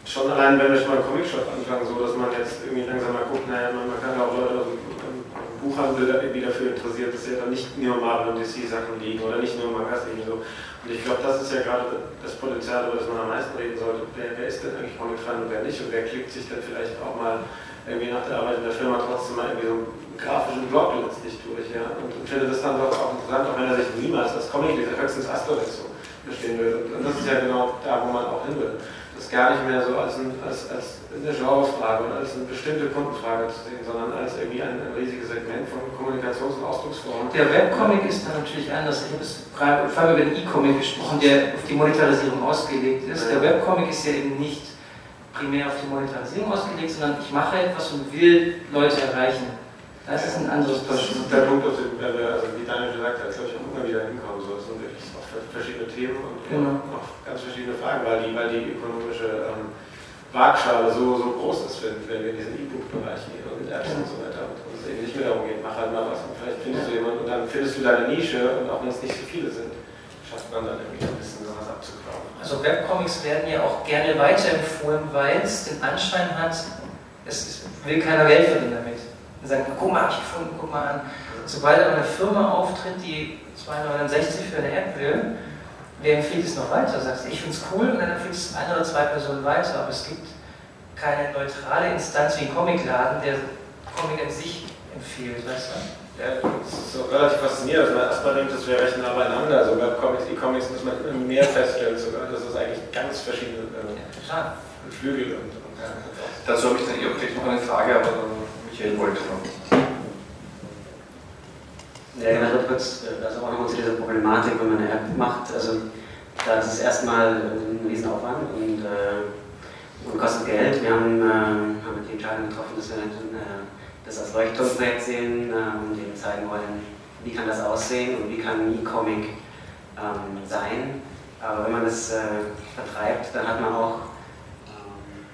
Speaker 3: schon allein, wenn wir schon mal Comicshop anfangen, so dass man jetzt irgendwie langsam mal guckt, naja, man, man kann ja auch Leute aus dem Buchhandel irgendwie dafür interessiert, dass ja dann nicht nur Marvel und DC Sachen liegen oder nicht nur Mangas liegen. So. Und ich glaube, das ist ja gerade das Potenzial, über das man am meisten reden sollte. Wer, wer ist denn eigentlich Comic-Fan und wer nicht? Und wer klickt sich dann vielleicht auch mal irgendwie nach der Arbeit in der Firma trotzdem mal irgendwie so einen grafischen Blog letztlich durch, ja. Und, und finde das dann doch auch interessant, auch wenn er sich niemals das Comic dieser höchstens Asterix so verstehen will. Und, und das ist ja genau da, wo man auch hin will das gar nicht mehr so als, ein, als, als eine Genrefrage oder als eine bestimmte Kundenfrage zu sehen, sondern als irgendwie ein, ein riesiges Segment von Kommunikations- und Ausdrucksformen.
Speaker 6: Der Webcomic ist da natürlich anders. Ich habe vor allem über den E-Comic gesprochen, der auf die Monetarisierung ausgelegt ist. Der Webcomic ist ja eben nicht primär auf die Monetarisierung ausgelegt, sondern ich mache etwas und will Leute erreichen. Das ist ein anderes
Speaker 3: Beispiel. Der Punkt, auf den wir, also wie Daniel gesagt hat, glaube ich, auch immer wieder hinkommen soll. Das sind wirklich auch verschiedene Themen und genau. auch ganz verschiedene Fragen, weil die, weil die ökonomische ähm, Waagschale so, so groß ist, wenn, wenn wir in diesen E-Book-Bereich gehen und mit Apps und so weiter. Und es eben nicht mehr darum geht, mach halt mal was und vielleicht findest du jemanden und dann findest du deine Nische und auch wenn es nicht so viele sind, schafft man dann irgendwie ein bisschen sowas abzugraben.
Speaker 6: Also Webcomics werden ja auch gerne weiterempfohlen, weil es den Anschein hat, es will keiner Geld verdienen damit. Dann sagen, guck mal, ich gefunden, guck mal an. Sobald eine Firma auftritt, die 2,69 für eine App will, wer empfiehlt es noch weiter? Sagst ich finde es cool und dann empfiehlt es eine oder zwei Personen weiter, aber es gibt keine neutrale Instanz wie ein Comicladen, der Comic an sich empfiehlt, weißt du?
Speaker 3: Ja, das ist so relativ faszinierend. Also erstmal denkt, das wäre recht nah beieinander. Also bei Comics, E-Comics muss man immer mehr feststellen, sogar, dass es eigentlich ganz verschiedene äh, Flügel und, und ja.
Speaker 1: Dazu habe ich dann auch gleich noch eine Frage, aber dann Michael wollte noch.
Speaker 7: Ja, genau, kurz, also auch nochmal zu dieser Problematik, wenn man eine App macht. Also da ist es erstmal ein Riesenaufwand und, äh, und kostet Geld. Wir haben, äh, haben die Entscheidung getroffen, dass wir äh, das als Leuchtturmprojekt sehen äh, und denen zeigen wollen, wie kann das aussehen und wie kann E-Comic ähm, sein. Aber wenn man das äh, vertreibt, dann hat man auch ähm,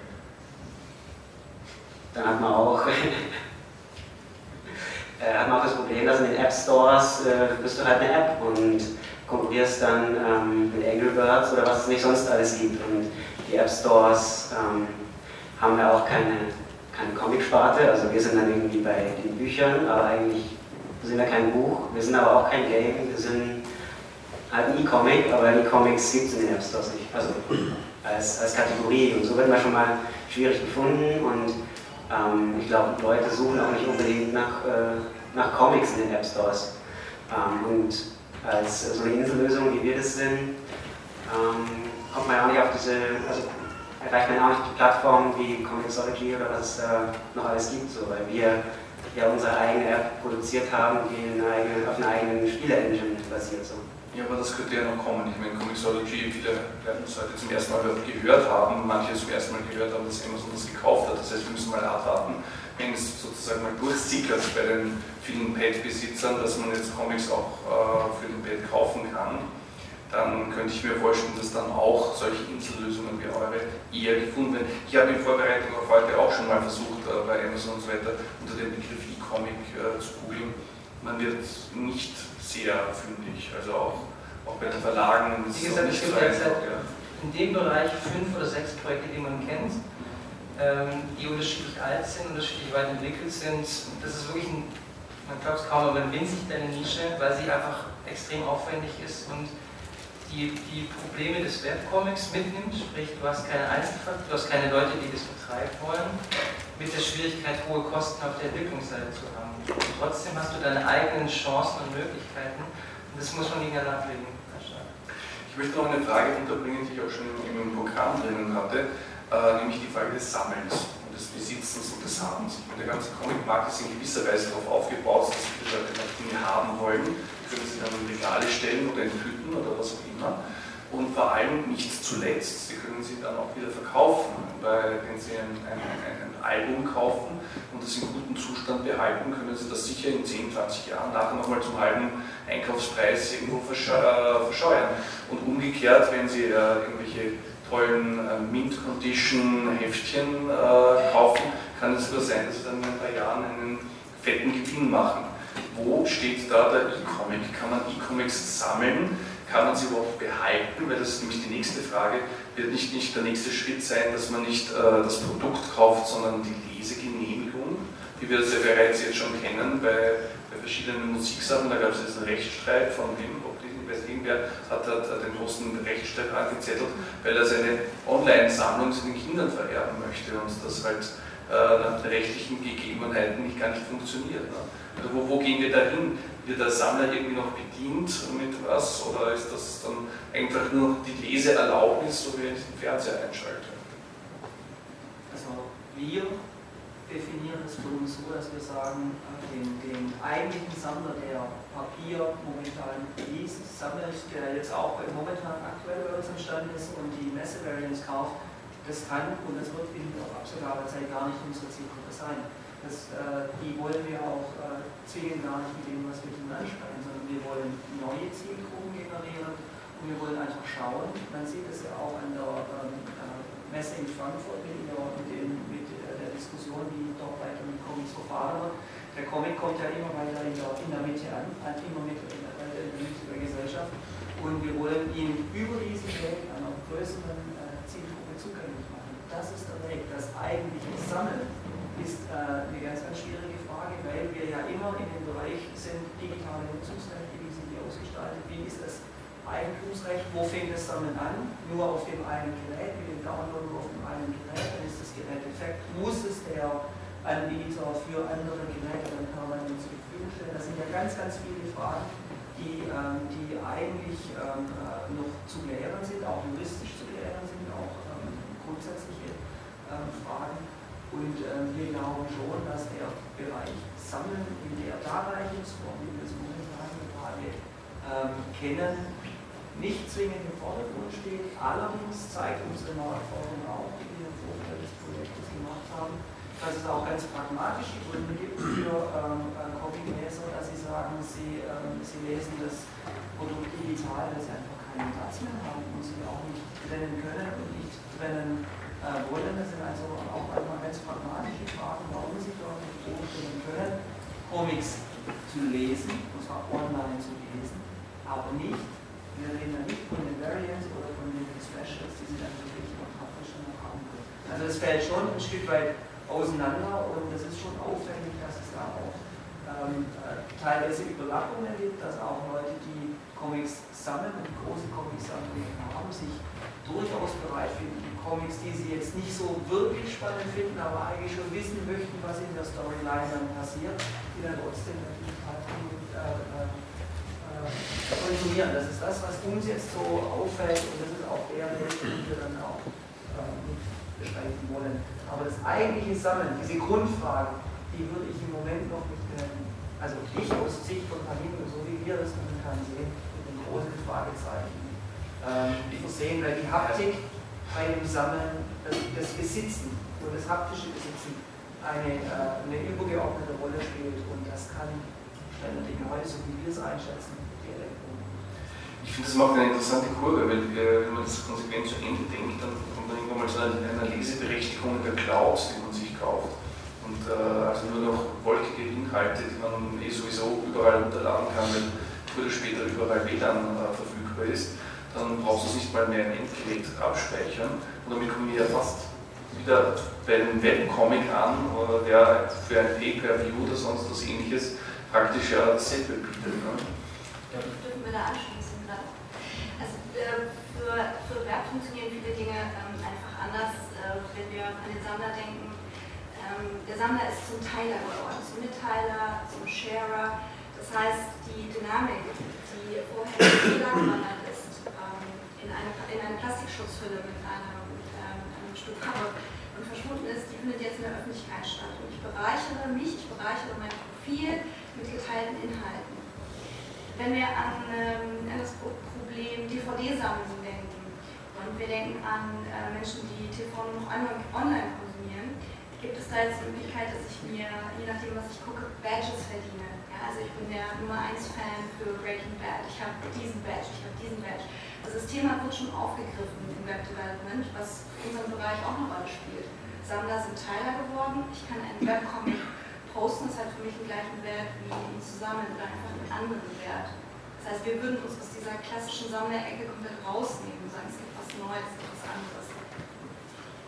Speaker 7: dann hat man auch äh, hat man auch das Problem, dass in den App Stores äh, bist du halt eine App und konkurrierst dann ähm, mit Angry Birds oder was es nicht sonst alles gibt. Und die App Stores ähm, haben ja auch keine, keine Comic-Sparte, also wir sind dann irgendwie bei den Büchern, aber eigentlich sind wir kein Buch, wir sind aber auch kein Game, wir sind halt ein E-Comic, aber E-Comics gibt es in den App Stores nicht, also als, als Kategorie. Und so wird man schon mal schwierig gefunden. Und ähm, ich glaube, Leute suchen auch nicht unbedingt nach, äh, nach Comics in den App Stores. Ähm, und als so eine Insellösung, wie wir das sind, ähm, kommt man ja auch nicht auf diese, also erreicht man auch nicht die Plattformen wie Comixology oder was es äh, noch alles gibt, so, weil wir ja unsere eigene App produziert haben, die eine, auf einer eigenen Spiele-Engine basiert. So.
Speaker 1: Ja, aber das könnte ja noch kommen. Ich meine, Comixology, viele werden es heute zum ersten Mal gehört haben, manche zum ersten Mal gehört haben, dass Amazon das gekauft hat. Das heißt, wir müssen mal abwarten, wenn es sozusagen mal durchsickert bei den vielen Pad-Besitzern, dass man jetzt Comics auch äh, für den Pad kaufen kann. Dann könnte ich mir vorstellen, dass dann auch solche Insellösungen wie eure eher gefunden werden. Ich habe in Vorbereitung auf heute auch schon mal versucht, äh, bei Amazon und so weiter unter dem Begriff E-Comic äh, zu googeln. Man wird nicht sehr fündig. Also auch, auch bei den Verlagen.
Speaker 6: Wie gesagt, es gibt derzeit ja. in dem Bereich fünf oder sechs Projekte, die man kennt, ähm, die unterschiedlich alt sind, unterschiedlich weit entwickelt sind. Das ist wirklich ein, man glaubt es kaum, aber eine winzig kleine Nische, weil sie einfach extrem aufwendig ist und die, die Probleme des Webcomics mitnimmt, sprich du hast keine Einzelfaktor, du hast keine Leute, die das betreiben wollen, mit der Schwierigkeit, hohe Kosten auf der Entwicklungsseite zu haben. Und trotzdem hast du deine eigenen Chancen und Möglichkeiten und das muss man gegeneinander abwägen.
Speaker 1: Ich möchte noch eine Frage unterbringen, die ich auch schon im Programm drinnen hatte, äh, nämlich die Frage des Sammelns und des Besitzens und des Habens. Meine, der ganze Comic-Markt ist in gewisser Weise darauf aufgebaut, dass viele Leute Dinge haben wollen, können sie dann in Regale stellen oder in Hütten oder was auch immer und vor allem nicht zuletzt, Sie können sie dann auch wieder verkaufen, weil wenn Sie ein, ein, ein, Album kaufen und das in gutem Zustand behalten, können Sie das sicher in 10, 20 Jahren nachher nochmal zum halben Einkaufspreis irgendwo verscheuern. Und umgekehrt, wenn Sie äh, irgendwelche tollen äh, Mint-Condition-Heftchen äh, kaufen, kann es sogar sein, dass Sie dann in ein paar Jahren einen fetten Gewinn machen. Wo steht da der E-Comic? Kann man E-Comics sammeln? kann man sie überhaupt behalten? Weil das ist nämlich die nächste Frage. Wird nicht, nicht der nächste Schritt sein, dass man nicht äh, das Produkt kauft, sondern die Lesegenehmigung, wie wir das ja bereits jetzt schon kennen bei, bei verschiedenen Musiksachen. Da gab es jetzt einen Rechtsstreit von wem, ob die, weiß irgendwer, hat, hat, hat den großen Rechtsstreit angezettelt, weil er seine Online-Sammlung zu den Kindern vererben möchte und das halt äh, nach den rechtlichen Gegebenheiten nicht gar nicht funktioniert. Ne? Also wo, wo gehen wir da hin? Wird der Sammler irgendwie noch bedient mit was oder ist das dann einfach nur die Leseerlaubnis, so wie ich den Fernseher einschalte?
Speaker 4: Also wir definieren es für uns so, dass wir sagen, den, den eigentlichen Sammler, der Papier momentan liest, sammelt, der jetzt auch momentan aktuell bei uns entstanden ist und die Messe-Variants kauft, das kann und das wird in absehbarer Zeit gar nicht unsere Zielgruppe sein. Das, äh, die wollen wir auch äh, zwingen gar nicht mit dem, was wir ihnen ansprechen, sondern wir wollen neue Zielgruppen generieren und wir wollen einfach schauen. Man sieht es ja auch an der ähm, äh, Messe in Frankfurt mit, der, mit, dem, mit äh, der Diskussion, die dort weiter mit Comics verfahren wird. Der Comic kommt ja immer weiter in der, in der Mitte an, halt immer mit in der, in der Mitte der Gesellschaft. Und wir wollen ihn über diesen Weg einer größeren äh, Zielgruppe zugänglich machen. Das ist der Weg. Das eigentliche Sammeln ist äh, eine ganz, ganz schwierige Frage, weil wir ja immer in dem Bereich sind, digitale Nutzungsrechte, wie sind die ausgestaltet, wie ist das Eigentumsrecht, wo fängt das Sammeln an? Nur auf dem einen Gerät, mit dem Download nur auf dem einen Gerät, dann ist das Gerät defekt. Muss es der Anbieter für andere Geräte dann permanent zur Verfügung stellen? Das sind ja ganz, ganz viele Fragen, die, ähm, die eigentlich ähm, äh, noch zu klären sind, auch juristisch zu klären sind, auch ähm, grundsätzliche Fragen. Und ähm, wir glauben schon, dass der Bereich Sammeln in der Darreichungsform, wie wir es momentan gerade ähm, kennen, nicht zwingend im Vordergrund steht. Allerdings zeigt unsere Marktforschung auch, die wir im Vorfeld des Projektes gemacht haben, dass es auch ganz pragmatische Gründe gibt für ähm, Copyleser, dass sie sagen, sie, ähm, sie lesen das Produkt digital, dass sie einfach keinen Platz mehr haben und sie auch nicht trennen können und nicht trennen äh, wollen. Das sind also auch einmal ganz pragmatische Fragen, warum sie dort nicht vorstellen können, Comics zu lesen, und zwar online zu lesen, aber nicht, wir reden da nicht von den Variants oder von den Specials, die sie dann wirklich noch praktisch noch haben können. Also es fällt schon ein Stück weit auseinander und es ist schon aufwendig, dass es da auch ähm, äh, teilweise Überlappungen gibt, dass auch Leute, die Comics sammeln und große Comics-Sammlungen haben, sich durchaus bereit finden, Comics, die sie jetzt nicht so wirklich spannend finden, aber eigentlich schon wissen möchten, was in der Storyline dann passiert, die dann trotzdem natürlich halt äh, äh, konsumieren. Das ist das, was uns jetzt so auffällt und das ist auch der den wir dann auch äh, beschreiben wollen. Aber das eigentliche Sammeln, diese Grundfragen, die würde ich im Moment noch nicht nennen. Also ich aus Sicht von Panini, so wie wir das momentan sehen, mit einem großen Fragezeichen ähm, versehen, weil die Haptik bei dem Sammeln, das, das Besitzen und das haptische Besitzen eine, äh, eine übergeordnete Rolle spielt. Und das kann Stand Dinge heute, so wie wir es einschätzen, direkt
Speaker 1: Ich finde, das macht eine interessante Kurve, weil äh, wenn man das konsequent zu Ende denkt, dann kommt man irgendwann mal einer, einer Leseberechtigung der Clouds, die man sich kauft. Und äh, also nur noch wolkige Inhalte, die man eh sowieso überall runterladen kann, weil früher oder später überall WLAN äh, verfügbar ist dann brauchst du es nicht mal mehr im Endgerät abspeichern. Und damit kommen wir ja fast wieder bei einem Webcomic an, der für ein Pay-Per-View oder sonst was ähnliches praktisch ja dasselbe bietet. Ne?
Speaker 2: Ja. Dürfen wir da anschließen gerade? Also äh, für, für Web funktionieren viele Dinge ähm, einfach anders, äh, wenn wir an den Sammler denken. Ähm, der Sammler ist zum Teiler geworden, zum Mitteiler, zum Sharer. Das heißt, die Dynamik, die vorher nicht in eine, in eine Plastikschutzhülle mit einem, mit einem, Stück Cover und verschwunden ist, die findet jetzt in der Öffentlichkeit statt. Und ich bereichere mich, ich bereichere mein Profil mit geteilten Inhalten. Wenn wir an, ähm, an das Problem DVD-Sammlung denken und wir denken an äh, Menschen, die TV nur noch online konsumieren, gibt es da jetzt die Möglichkeit, dass ich mir, je nachdem, was ich gucke, Badges verdiene. Ja, also ich bin der Nummer 1 Fan für Breaking Bad. Ich habe diesen Badge, ich habe diesen Badge. Also das Thema wird schon aufgegriffen im Web Development, was in unserem Bereich auch eine Rolle spielt. Sammler sind Teiler geworden. Ich kann einen Webcomic posten, das hat für mich den gleichen Wert wie ihn zusammen oder einfach einen anderen Wert. Das heißt, wir würden uns aus dieser klassischen Sammlerecke komplett rausnehmen und sagen, es gibt was Neues, es gibt was anderes.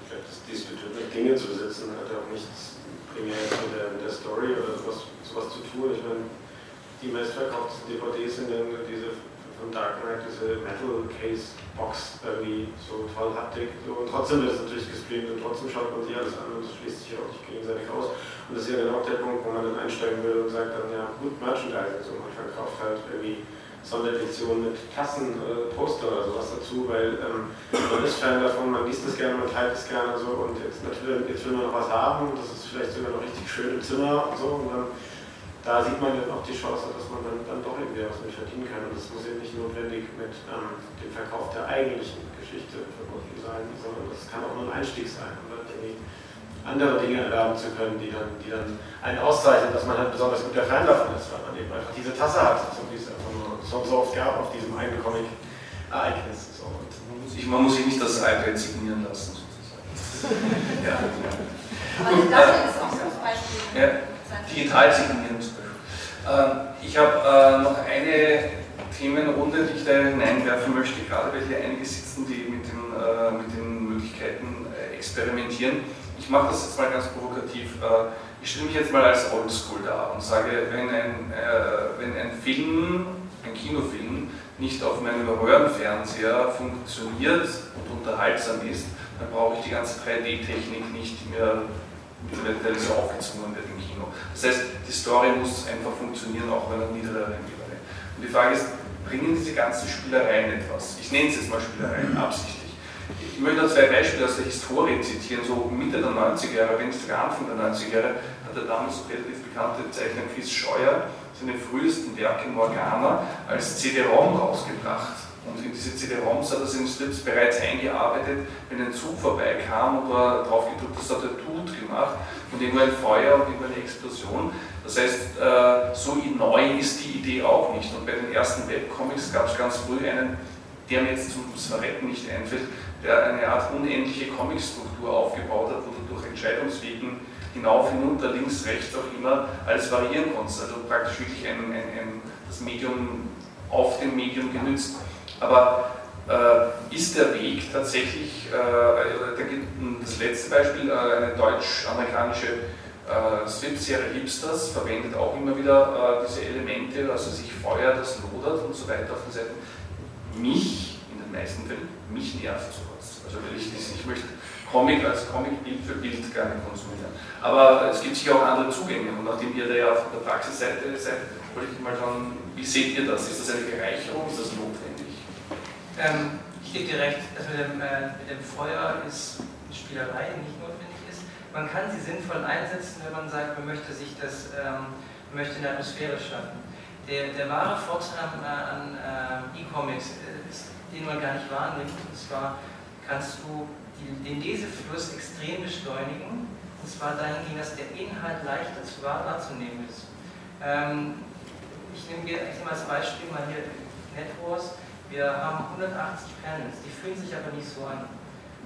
Speaker 3: Glaube, das diesbezüglich Dinge zu besitzen hat auch nichts primär mit der, mit der Story oder sowas, sowas zu tun. Ich meine, die meistverkauften DVDs sind dann diese von Dark Knight, diese Metal Case Box irgendwie so toll Haptik. So. Und trotzdem wird es natürlich gestreamt und trotzdem schaut man sich alles an und das schließt sich auch nicht gegenseitig aus. Und das ist ja genau der Punkt, wo man dann einsteigen will und sagt dann, ja gut, Merchandising, so man verkauft halt irgendwie Sonderedition mit Tassen, äh, Poster oder sowas dazu, weil ähm, man ist Fan davon, man liest es gerne, man teilt es gerne so und jetzt natürlich jetzt will man noch was haben, das ist vielleicht sogar noch richtig schön im Zimmer und so und dann da sieht man dann auch die Chance, dass man dann, dann doch irgendwie was mit verdienen kann und das muss eben nicht notwendig mit ähm, dem Verkauf der eigentlichen Geschichte verbunden sein, sondern das kann auch nur ein Einstieg sein, um dann irgendwie andere Dinge erwerben zu können, die dann, die dann einen auszeichnen, dass man halt besonders guter Fan davon ist, weil man eben einfach diese Tasse hat, so wie es einfach nur so, so oft gab auf diesem einen Comic-Ereignis. So.
Speaker 1: Man, muss sich, nicht das iPad signieren lassen, sozusagen. ja, ja.
Speaker 2: Dafür äh, ist auch so ein Beispiel.
Speaker 1: Ja, digital signieren zum Beispiel. Ich habe äh, noch eine Themenrunde, die ich da hineinwerfen möchte, gerade weil hier einige sitzen, die mit den, äh, mit den Möglichkeiten äh, experimentieren. Ich mache das jetzt mal ganz provokativ. Ich stelle mich jetzt mal als Oldschool da und sage, wenn ein, wenn ein Film, ein Kinofilm, nicht auf meinem Röhrenfernseher funktioniert und unterhaltsam ist, dann brauche ich die ganze 3D-Technik nicht, die mir eventuell so aufgezwungen wird im Kino. Das heißt, die Story muss einfach funktionieren, auch wenn er niedriger Ebene. Und die Frage ist, bringen diese ganzen Spielereien etwas? Ich nenne es jetzt mal Spielereien, absichtlich. Ich möchte noch zwei Beispiele aus der Historie zitieren. So Mitte der 90er Jahre, wenn nicht sogar Anfang der 90er Jahre, hat der damals relativ bekannte Zeichner Chris Scheuer seine frühesten Werke Morgana als CD-ROM rausgebracht. Und in diese CD-ROMs hat er seine Slips bereits eingearbeitet. Wenn ein Zug vorbeikam und war drauf gedrückt, das hat er Tut gemacht und irgendwo ein Feuer und irgendwo eine Explosion. Das heißt, äh, so neu ist die Idee auch nicht. Und bei den ersten Webcomics gab es ganz früh einen, der mir jetzt zum Verrecken nicht einfällt, der eine Art unendliche Comicstruktur aufgebaut hat, wo du durch Entscheidungswegen hinauf, hinunter, links, rechts auch immer alles variieren konntest. Also praktisch wirklich ein, ein, ein, das Medium auf dem Medium genützt. Aber äh, ist der Weg tatsächlich, äh, das letzte Beispiel, äh, eine deutsch-amerikanische äh, Strip-Serie Hipsters verwendet auch immer wieder äh, diese Elemente, also sich Feuer, das lodert und so weiter auf den Seiten. Mich, in den meisten Fällen, mich nervt sowas. Also ich, ich möchte Comic als Comic Bild für Bild nicht konsumieren. Aber es gibt sicher auch andere Zugänge und nachdem ihr da ja auf der Praxisseite seid, wollte ich mal schauen, wie seht ihr das? Ist das eine Bereicherung? Ist das notwendig?
Speaker 6: Ähm, ich gebe dir recht, das mit dem, äh, mit dem Feuer ist Spielerei nicht notwendig ist. Man kann sie sinnvoll einsetzen, wenn man sagt, man möchte sich das, ähm, möchte eine Atmosphäre schaffen. Der, der wahre Vorteil an, an äh, E-Comics ist, den man gar nicht wahrnimmt, und zwar kannst du die, den Lesefluss extrem beschleunigen, und zwar dahingehend, dass der Inhalt leichter zu wahrzunehmen ist. Ähm, ich nehme dir als Beispiel mal hier NetWars. Wir haben 180 Panels, die fühlen sich aber nicht so an.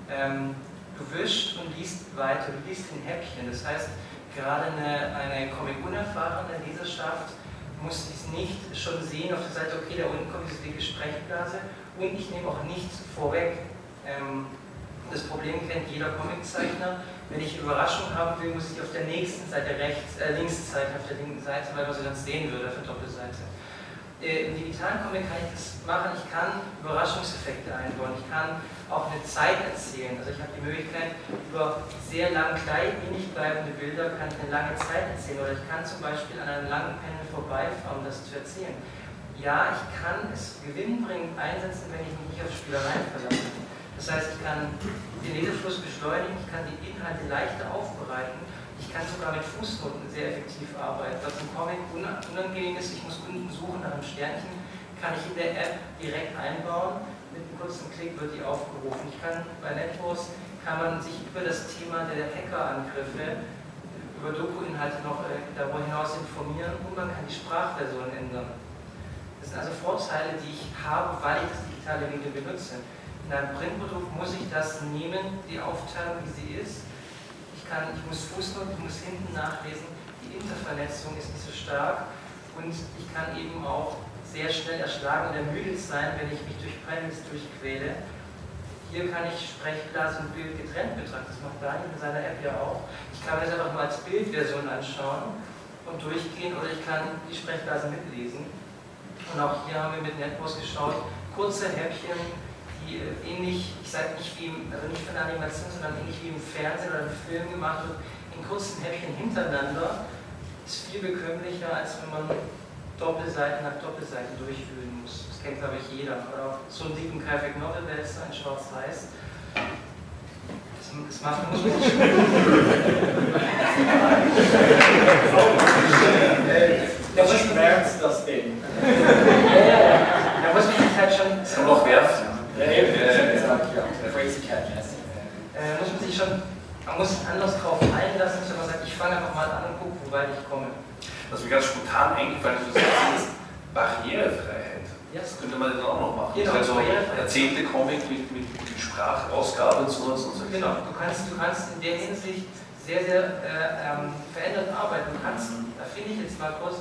Speaker 6: Ähm, du wischst und liest weiter, du liest in Häppchen. Das heißt, gerade eine, eine Comic-unerfahrene Leserschaft muss dies nicht schon sehen auf der Seite, okay, da unten kommt diese dicke Sprechblase und ich nehme auch nichts vorweg. Ähm, das Problem kennt jeder Comiczeichner. Wenn ich Überraschung haben will, muss ich auf der nächsten Seite rechts, äh, links zeichnen, auf der linken Seite, weil man sie dann sehen würde auf der Doppelseite. Äh, Im digitalen Comic kann ich das machen, ich kann Überraschungseffekte einbauen, ich kann auch eine Zeit erzählen. Also ich habe die Möglichkeit, über sehr lang gleich wenig bleibende Bilder kann ich eine lange Zeit erzählen. Oder ich kann zum Beispiel an einem langen Panel vorbeifahren, um das zu erzählen. Ja, ich kann es gewinnbringend einsetzen, wenn ich mich nicht auf Spielereien verlasse. Das heißt, ich kann den Lesefluss beschleunigen, ich kann die Inhalte leichter aufbereiten, ich kann sogar mit Fußnoten sehr effektiv arbeiten. Was im Comic unangenehm ist, ich muss unten suchen nach einem Sternchen, kann ich in der App direkt einbauen. Mit einem kurzen Klick wird die aufgerufen. Ich kann bei Networks kann man sich über das Thema der Hackerangriffe, über Doku-Inhalte noch äh, darüber hinaus informieren und man kann die Sprachversion ändern. Das sind also Vorteile, die ich habe, weil ich das digitale Medium benutze. In einem Printprodukt muss ich das nehmen, die Aufteilung, wie sie ist. Ich, kann, ich muss Fußnoten, ich muss hinten nachlesen. Die Intervernetzung ist nicht so stark und ich kann eben auch sehr schnell erschlagen und ermüdet sein, wenn ich mich durch Panels durchquäle. Hier kann ich Sprechglas und Bild getrennt betrachten. Das macht Daniel in seiner App ja auch. Ich kann mir das einfach mal als Bildversion anschauen und durchgehen oder ich kann die Sprechblasen mitlesen. Und auch hier haben wir mit Netboss geschaut, kurze Häppchen, die äh, ähnlich, ich sage nicht wie im, also nicht von der Animation, sondern ähnlich wie im Fernsehen oder im Film gemacht wird, in kurzen Häppchen hintereinander, ist viel bekömmlicher, als wenn man Doppelseite nach Doppelseite durchführen muss. Das kennt, glaube ich, jeder. Oder auch so einen dicken Graphic Novel Wälzer in Schwarz-Weiß. Das, das macht man sich
Speaker 8: Da schmerzt das Ding.
Speaker 6: Da muss man sich halt schon.
Speaker 1: Das kann auch werfen.
Speaker 8: Ja, eben. Ja, Crazy Cat, yes.
Speaker 6: Äh, muss man sich schon, man muss anders drauf einlassen, dass man sagt, ich fange einfach mal an und gucke, wo weit ich komme.
Speaker 1: Was mir ganz spontan eingefallen ist, ist Barrierefreiheit. Das könnte man dann auch noch machen.
Speaker 6: Genau,
Speaker 1: also erzählte Comic mit, mit, mit Sprachausgabe und sowas und so.
Speaker 6: Genau, du kannst, du kannst in der Hinsicht sehr, sehr äh, ähm, verändert arbeiten. Du kannst, da finde ich jetzt mal kurz,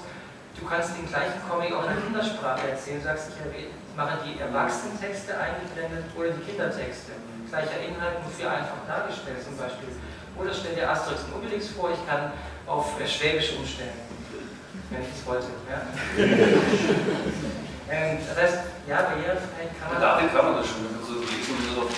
Speaker 6: du kannst den gleichen Comic auch in der Kindersprache erzählen. Du sagst, ich erwähne- mache die Erwachsenentexte eingeblendet oder die Kindertexte. Gleicher Inhalt, nur viel einfach dargestellt zum Beispiel. Oder stell dir Asterix und Obelix vor, ich kann auf äh, Schwäbisch umstellen. Wenn ich es wollte. Ja. ähm, das heißt, ja, Barrierefreiheit kann man.
Speaker 1: Und damit kann man das schon. Wenn du so lesen und so auf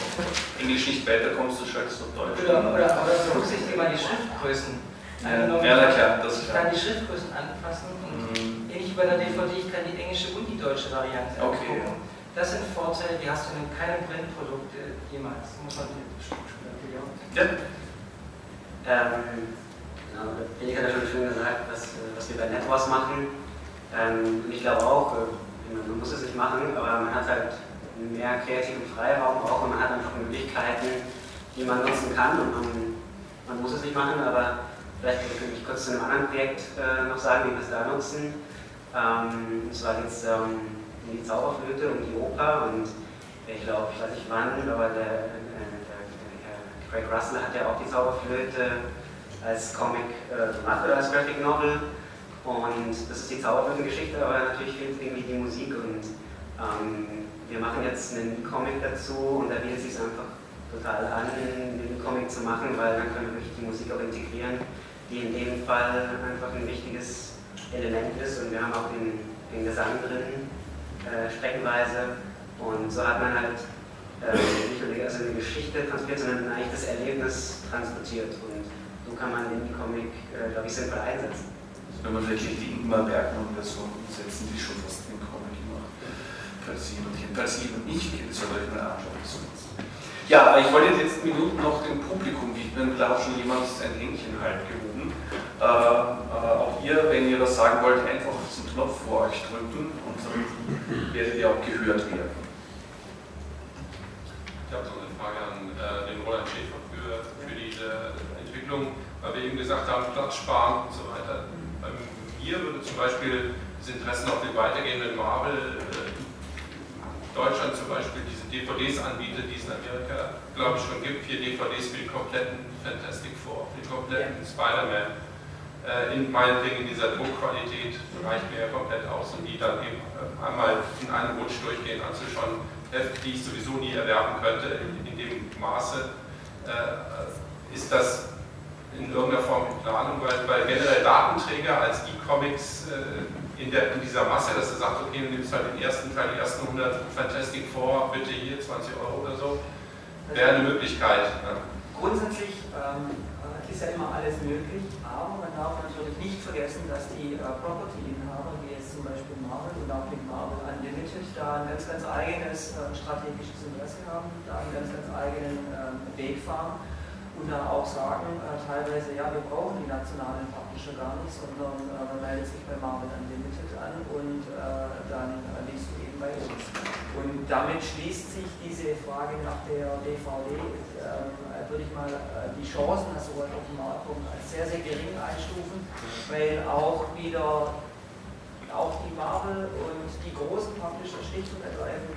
Speaker 1: Englisch nicht weiterkommst, du schaltest auf Deutsch.
Speaker 6: Oder, oder, oder berücksichtige mal die Schriftgrößen. Angenommen,
Speaker 1: Ja, na klar, das ist
Speaker 6: Ich kann die Schriftgrößen anpassen und
Speaker 1: Mhm.
Speaker 6: ähnlich wie bei der DVD, ich kann die englische und die deutsche Variante
Speaker 1: Okay,
Speaker 6: angucken. Das sind Vorteile, die hast du in keinem Printprodukt äh, jemals. Muss man
Speaker 1: Ja,
Speaker 7: Ähm, genau, Felix hat ja schon schön gesagt, was, äh, was wir bei NetWars machen. Ähm, und ich glaube auch, äh, man muss es nicht machen, aber man hat halt mehr kreativen Freiraum auch und man hat einfach Möglichkeiten, die man nutzen kann und man, man muss es nicht machen, aber vielleicht könnte ich kurz zu einem anderen Projekt äh, noch sagen, wie wir es da nutzen. Ähm, und zwar geht es ähm, um die Zauberflöte, um die Oper und ich glaube, ich weiß nicht wann, aber der, äh, der, der Craig Russell hat ja auch die Zauberflöte als Comic äh, gemacht oder als Graphic Novel. Und das ist die Zauberflötengeschichte, aber natürlich fehlt irgendwie die Musik. Und ähm, wir machen jetzt einen Comic dazu und da bietet es sich einfach total an, den Comic zu machen, weil dann können wir wirklich die Musik auch integrieren, die in dem Fall einfach ein wichtiges Element ist. Und wir haben auch den, den Gesang drin, äh, streckenweise. Und so hat man halt äh, nicht nur die, also eine Geschichte transportiert, sondern eigentlich das Erlebnis transportiert. Und so kann man den Comic, äh, glaube ich, sinnvoll einsetzen.
Speaker 1: wenn man wirklich die Ingmar Bergmann-Version umsetzen, die schon fast den Comic versiehen und jedenfalls ihn und ich kenne, soll euch mal anschauen. Ja, ich wollte letzten Minuten noch dem Publikum widmen, da hat schon jemand ein Händchen halt gehoben. Äh, auch ihr, wenn ihr was sagen wollt, einfach diesen Knopf vor euch drücken und dann werdet ihr auch gehört werden.
Speaker 9: Ich habe so eine Frage an äh, den Roland Schäfer für, für diese Entwicklung, weil wir eben gesagt haben, Platz sparen und so weiter. Bei mir würde zum Beispiel das Interesse auf den weitergehenden Marvel, äh, Deutschland zum Beispiel diese DVDs anbietet, die es in Amerika, glaube ich, schon gibt, vier DVDs für die kompletten Fantastic Four, die kompletten Spider-Man. Äh, in meinetwegen in dieser Druckqualität reicht mir ja komplett aus und die dann eben äh, einmal in einem Rutsch durchgehen anzuschauen, die ich sowieso nie erwerben könnte in, in dem Maße. Äh, ist das in irgendeiner Form in Planung, weil, weil generell Datenträger als E-Comics äh, in, der, in dieser Masse, dass er sagt, okay, du nimmst halt den ersten Teil, die ersten 100 Fantastic Four, bitte hier 20 Euro oder so, wäre eine Möglichkeit. Ne?
Speaker 4: Grundsätzlich ähm, äh, ist ja immer alles möglich, aber man darf natürlich nicht vergessen, dass die äh, Property-Inhaber, wie jetzt zum Beispiel Marvel und auch mit Marvel Unlimited, da ein ganz, ganz eigenes äh, strategisches Interesse haben, da einen ganz, ganz eigenen ähm, Weg fahren und da auch sagen, äh, teilweise, ja, wir brauchen die nationalen Publisher gar nicht, sondern äh, man meldet sich bei Marvel Unlimited an und äh, dann äh, liest du bei uns. Und damit schließt sich diese Frage nach der DVD, ähm, würde ich mal äh, die Chancen, dass sowas auf den Markt kommt, als sehr, sehr gering einstufen, weil auch wieder auch die Marvel und die großen Publisher schlicht und ergreifend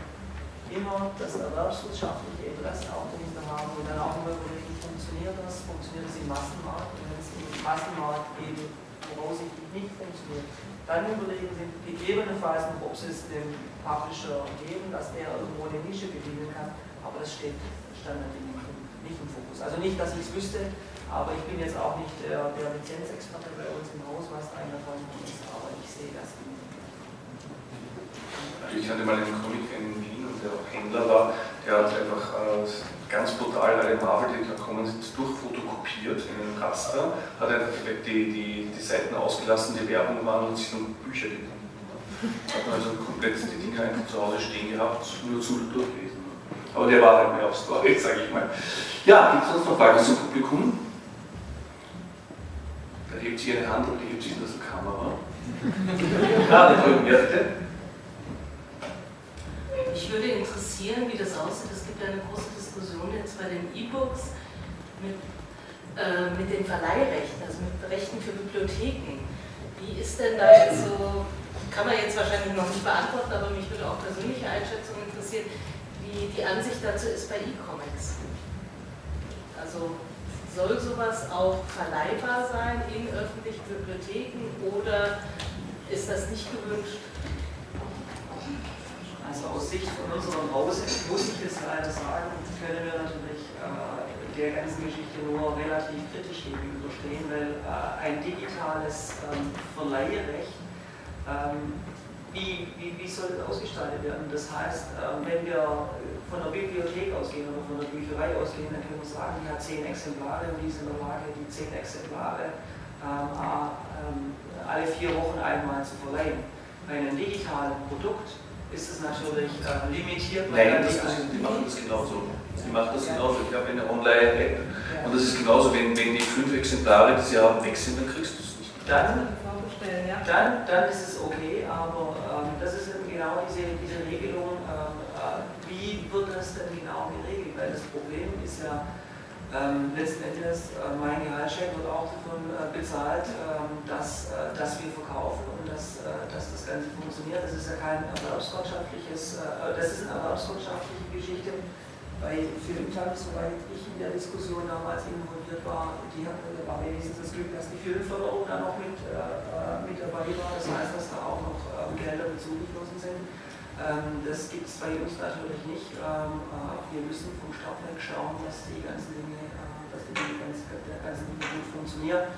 Speaker 4: immer das erwerbswirtschaftliche Interesse auch dahinter haben und dann auch immer überlegen, funktioniert das, funktioniert es im Massenmarkt und wenn es im Massenmarkt eben voraussichtlich nicht funktioniert, dann überlegen Sie gegebenenfalls noch, ob Sie es dem Publisher geben, dass der irgendwo eine Nische bedienen kann, aber das steht standardmäßig nicht im Fokus. Also nicht, dass ich es wüsste, aber ich bin jetzt auch nicht der, der Lizenzexperte bei uns im Haus, was einer davon ist, aber ich sehe das nicht.
Speaker 1: Ich hatte mal einen Comic in Wien und der auch Händler war, der hat einfach äh, ganz brutal alle Marvel-Comics durchfotokopiert in einem Raster, hat einfach die, die, die Seiten ausgelassen, die Werbung waren und sich nur Bücher gefunden. Hat man also komplett die Dinge einfach zu Hause stehen gehabt, nur zum Durchlesen. Aber der war halt mehr auf Story, sage ich mal. Ja, gibt es sonst noch Fragen zum Publikum? Da hebt sich eine Hand und die hebt sich in der Kamera. Gerade drüben, ja bitte.
Speaker 10: Mich würde interessieren, wie das aussieht. Es gibt eine große Diskussion jetzt bei den E-Books mit, äh, mit den Verleihrechten, also mit Rechten für Bibliotheken. Wie ist denn da jetzt so, kann man jetzt wahrscheinlich noch nicht beantworten, aber mich würde auch persönliche Einschätzung interessieren, wie die Ansicht dazu ist bei E-Comics. Also soll sowas auch verleihbar sein in öffentlichen Bibliotheken oder ist das nicht gewünscht?
Speaker 4: Also aus Sicht von unserem Haus muss ich es leider sagen, können wir natürlich äh, der ganzen Geschichte nur relativ kritisch gegenüberstehen, weil äh, ein digitales ähm, Verleihrecht, ähm, wie, wie, wie soll das ausgestaltet werden? Das heißt, ähm, wenn wir von der Bibliothek ausgehen oder von der Bücherei ausgehen, dann können wir sagen, die hat zehn Exemplare und die ist in der Lage, die zehn Exemplare ähm, ähm, alle vier Wochen einmal zu verleihen. Bei einem digitalen Produkt ist es natürlich äh, limitiert.
Speaker 1: Nein, das, das, die machen das genauso. Die machen das genauso. Ich habe eine Online-App und das ist genauso, wenn, wenn die fünf Exemplare, die sie haben, weg sind, dann kriegst du es nicht.
Speaker 4: Dann, dann, dann ist es okay, aber ähm, das ist eben genau diese, diese Regelung, ähm, äh, wie wird das denn genau geregelt? Weil das Problem ist ja, ähm, letzten Endes, äh, mein Gehaltscheck wird auch davon äh, bezahlt, ähm, dass, äh, dass wir verkaufen und dass, äh, dass das Ganze funktioniert. Das ist ja kein erwerbswirtschaftliches, äh, das ist eine erwerbswirtschaftliche Geschichte. Bei Filmtag, soweit ich in der Diskussion damals involviert war, die hatten, war wenigstens das Glück, dass die Filmförderung da noch mit, äh, mit dabei war. Das heißt, dass da auch noch ähm, Gelder zugeflossen sind. Ähm, das gibt es bei uns natürlich nicht. Ähm, äh, wir müssen vom Start weg schauen, dass die ganzen Dinge, äh, dass die Dinge ganz, ganzen Dinge gut funktionieren.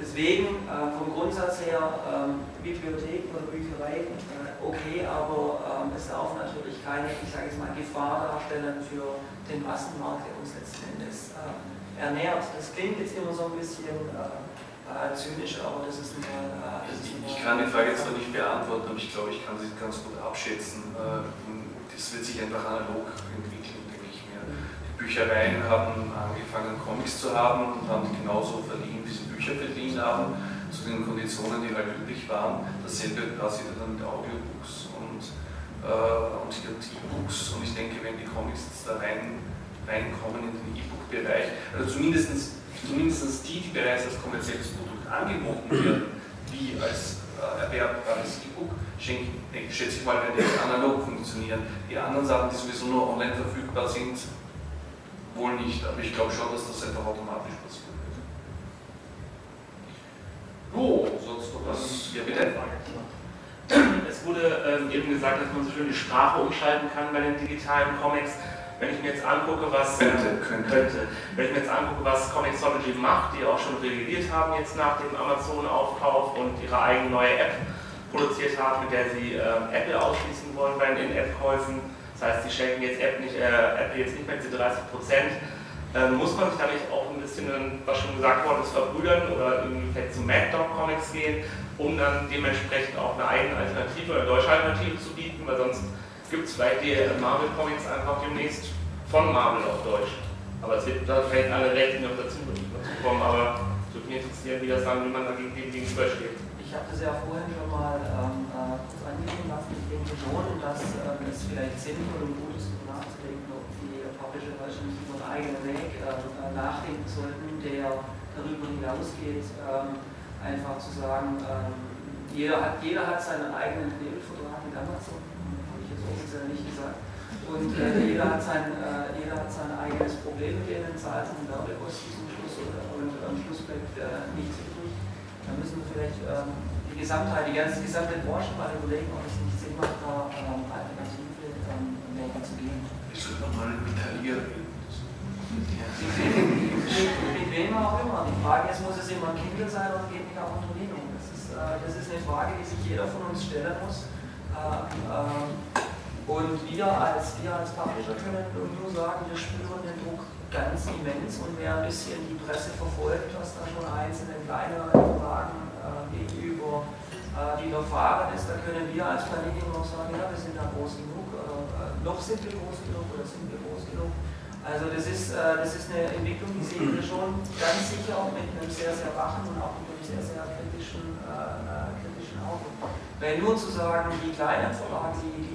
Speaker 4: Deswegen äh, vom Grundsatz her ähm, Bibliotheken oder Bücherei äh, okay, aber ähm, es darf natürlich keine, ich sage jetzt mal, Gefahr darstellen für den Massenmarkt, der uns letzten Endes äh, ernährt. Das klingt jetzt immer so ein bisschen äh, zynisch, aber das ist nur. Äh,
Speaker 1: das ich, ich, kann die Frage zwar nicht beantworten, aber ich glaube, ich kann sie ganz gut abschätzen. Äh, das wird sich einfach analog entwickeln, denke ich mir. Die Büchereien haben angefangen, Comics zu haben und haben genauso verliehen, wie sie Bücher verliehen haben, zu den Konditionen, die halt üblich waren. Dasselbe passiert dann mit Audiobooks und, äh, und E-Books. Und ich denke, wenn die Comics jetzt da rein, reinkommen in den E-Book-Bereich, also zumindest zumindest die, die bereits als kommerzielles Produkt angeboten werden, wie als äh, erwerbbares E-Book, schätze ich mal, werden die analog funktionieren. Die anderen Sachen, die sowieso nur online verfügbar sind, wohl nicht. Aber ich glaube schon, dass das einfach automatisch passieren wird. Jo, sonst noch was? Ja, bitte.
Speaker 11: Es wurde ähm, eben gesagt, dass man so schön die Sprache umschalten kann bei den digitalen Comics. Wenn ich mir jetzt angucke, was
Speaker 1: könnte, könnte.
Speaker 11: könnte. Wenn ich mir jetzt angucke, was Comixology macht, die auch schon reagiert haben jetzt nach dem Amazon-Aufkauf und ihre eigene neue App produziert haben, mit der sie äh, Apple ausschließen wollen bei den In-App-Käufen. Das heißt, sie schenken jetzt App nicht, äh, Apple jetzt nicht mehr diese 30 Prozent. Ähm, muss man sich da nicht auch ein bisschen, was schon gesagt worden ist, verbrüdern oder vielleicht zu Mad Dog Comics gehen, um dann dementsprechend auch eine eigene Alternative, eine deutsche Alternative zu bieten, weil sonst gibt es vielleicht die Marvel Comics einfach demnächst von Marvel auf Deutsch. Aber es wird da vielleicht alle Rechte noch dazu, kommen, aber es würde mich interessieren, wie das dann, wie man dagegen gegenübersteht.
Speaker 4: Ich habe das ja vorhin schon mal ähm, äh, kurz lassen. Ich denke schon, dass ähm, es vielleicht sinnvoll und gut ist, darüber nachzudenken, ob die Publisher wahrscheinlich über einen eigenen Weg ähm, äh, nachdenken sollten, der darüber hinausgeht, ähm, einfach zu sagen, ähm, jeder, hat, jeder hat seinen eigenen Knebelvertrag mit Amazon offiziell nicht gesagt. Und äh, jeder, hat sein, äh, jeder hat sein eigenes Problem mit denen, zahlt seine Werbekosten zum Schluss oder, und am Schluss bleibt äh, nichts. Da müssen wir vielleicht ähm, die Gesamtheit, die ganze gesamte Branche mal überlegen, ob es nicht Sinn macht, da ähm, alternative ähm, Wege zu gehen.
Speaker 1: Ich sollte mal mit Italiener reden.
Speaker 4: Mit wem auch immer. Die Frage ist, muss es immer ein Kindle sein oder geht nicht auch unter Linux? Das ist, äh, das ist eine Frage, die sich jeder von uns stellen muss. Äh, äh, und wir als, wir als Publisher können nur sagen, wir spüren den Druck ganz immens und wer ein bisschen die Presse verfolgt, was da schon einzelne kleine Fragen äh, gegenüber äh, die noch fahren ist, da können wir als Planet noch sagen, ja, wir sind da groß genug, äh, noch sind wir groß genug oder sind wir groß genug. Also das ist, äh, das ist eine Entwicklung, die sehen wir schon ganz sicher auch mit einem sehr, sehr wachen und auch mit einem sehr, sehr kritischen, äh, kritischen Auge. Weil nur zu sagen, die kleinen Verlage, die, die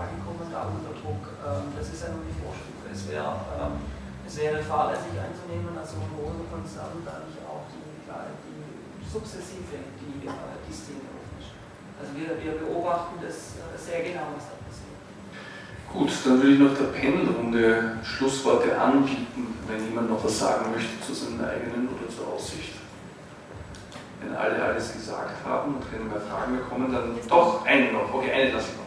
Speaker 4: Kommen da unter Druck, ähm, das ist ja nur die Vorstufe. Es wäre, ähm, wäre fahrlässig einzunehmen, dass so ein großer Konzern da nicht auch die, die sukzessive die, die Szene aufmischt. Also wir, wir beobachten das sehr genau, was da
Speaker 1: Gut, dann würde ich noch der Panelrunde Schlussworte anbieten, wenn jemand noch was sagen möchte zu seinen eigenen oder zur Aussicht. Wenn alle alles gesagt haben und keine mehr Fragen bekommen, dann doch eine noch. Okay, eine lasse ich.
Speaker 12: Äh,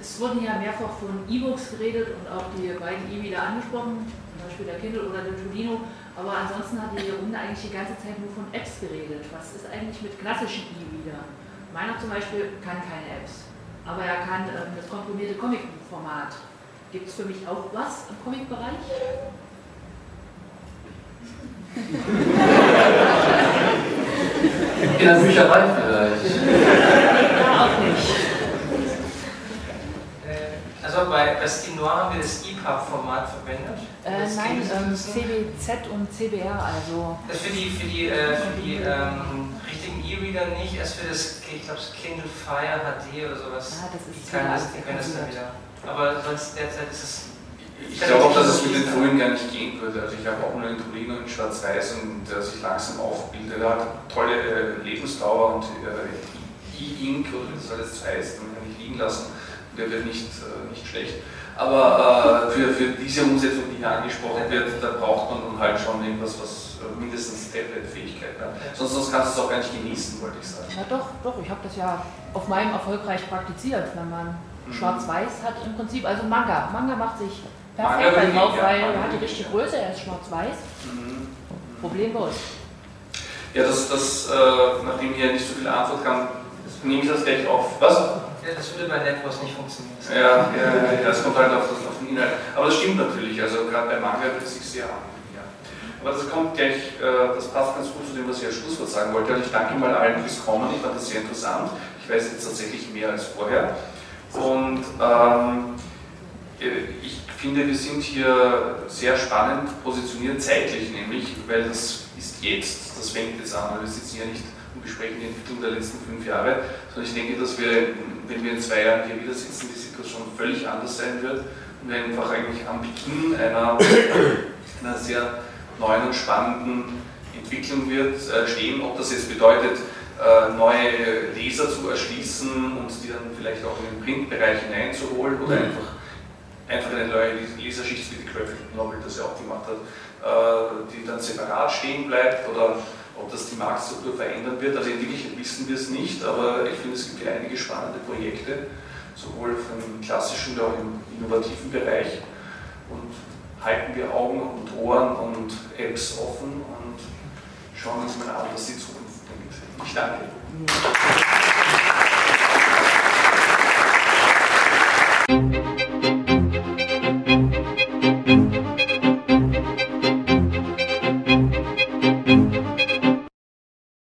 Speaker 12: es wurden ja mehrfach von E-Books geredet und auch die beiden E-Reader angesprochen, zum Beispiel der Kindle oder der Tolino. Aber ansonsten hat die Runde eigentlich die ganze Zeit nur von Apps geredet. Was ist eigentlich mit klassischen E-Reader? Meiner zum Beispiel kann keine Apps aber er kann ähm, das komprimierte Comic-Format. Gibt es für mich auch was im Comic-Bereich?
Speaker 5: In der Bücherei vielleicht.
Speaker 12: auch nicht.
Speaker 6: Also bei, Steam Noir haben wir das EPUB-Format verwendet.
Speaker 12: Äh, nein, ähm, CBZ und CBR, also.
Speaker 6: Das für die, für die, äh, für die ähm, richtigen E-Reader nicht, erst für das, ich glaube, Kindle Fire HD oder sowas.
Speaker 12: Ah, das ist
Speaker 6: die kann das, die können das dann wieder. Aber sonst derzeit ist es.
Speaker 1: Ich glaube auch, dass es mit den Folien gar nicht gehen würde. Also ich habe auch nur einen Tolino in Schwarz-Weiß und der sich langsam aufbildet. Er hat tolle äh, Lebensdauer und äh, E-Ink oder wie das alles heißt, man kann nicht liegen lassen. Der wird nicht, äh, nicht schlecht. Aber äh, für, für diese Umsetzung, die hier angesprochen wird, da braucht man nun halt schon irgendwas, was äh, mindestens Tablet-Fähigkeit hat. Sonst, sonst kannst du es auch gar nicht genießen, wollte ich sagen.
Speaker 12: Ja doch, doch, ich habe das ja auf meinem erfolgreich praktiziert, wenn man mhm. schwarz-weiß hat im Prinzip, also Manga. Manga macht sich perfekt bei drauf, weil er hat die richtige Größe, er ist schwarz-weiß. Mhm. Problemlos.
Speaker 1: Ja, das, das äh, nachdem hier nicht so viel Antwort kam, nehme ich das gleich auf. Was?
Speaker 6: Ja, das würde bei Networks nicht funktionieren.
Speaker 1: Ja, ja, das kommt halt auf, auf den Inhalt. Aber das stimmt natürlich, also gerade bei Manga wird es sich sehr an. Ja. Aber das kommt gleich, äh, das passt ganz gut zu dem, was ich als Schlusswort sagen wollte. Also ich danke mal allen fürs Kommen, ich fand das sehr interessant. Ich weiß jetzt tatsächlich mehr als vorher. Und ähm, äh, ich finde, wir sind hier sehr spannend positioniert, zeitlich nämlich, weil das ist jetzt, das fängt jetzt an. Wir sitzen ja nicht und besprechen die Entwicklung der letzten fünf Jahre, sondern ich denke, dass wir wenn wir in zwei Jahren hier wieder sitzen, die Situation völlig anders sein wird und wir einfach eigentlich am Beginn einer, einer sehr neuen und spannenden Entwicklung wird äh, stehen, ob das jetzt bedeutet, äh, neue Leser zu erschließen und die dann vielleicht auch in den Printbereich hineinzuholen oder einfach, einfach eine neue Leserschicht wie die Graphic Novel das ja auch gemacht hat, äh, die dann separat stehen bleibt oder ob das die Marktstruktur verändern wird. Also in Wirklichkeit wissen wir es nicht, aber ich finde, es gibt ja einige spannende Projekte, sowohl im klassischen wie auch im innovativen Bereich. Und halten wir Augen und Ohren und Apps offen und schauen uns mal an, was die Zukunft bringt. Ich danke. Ihnen.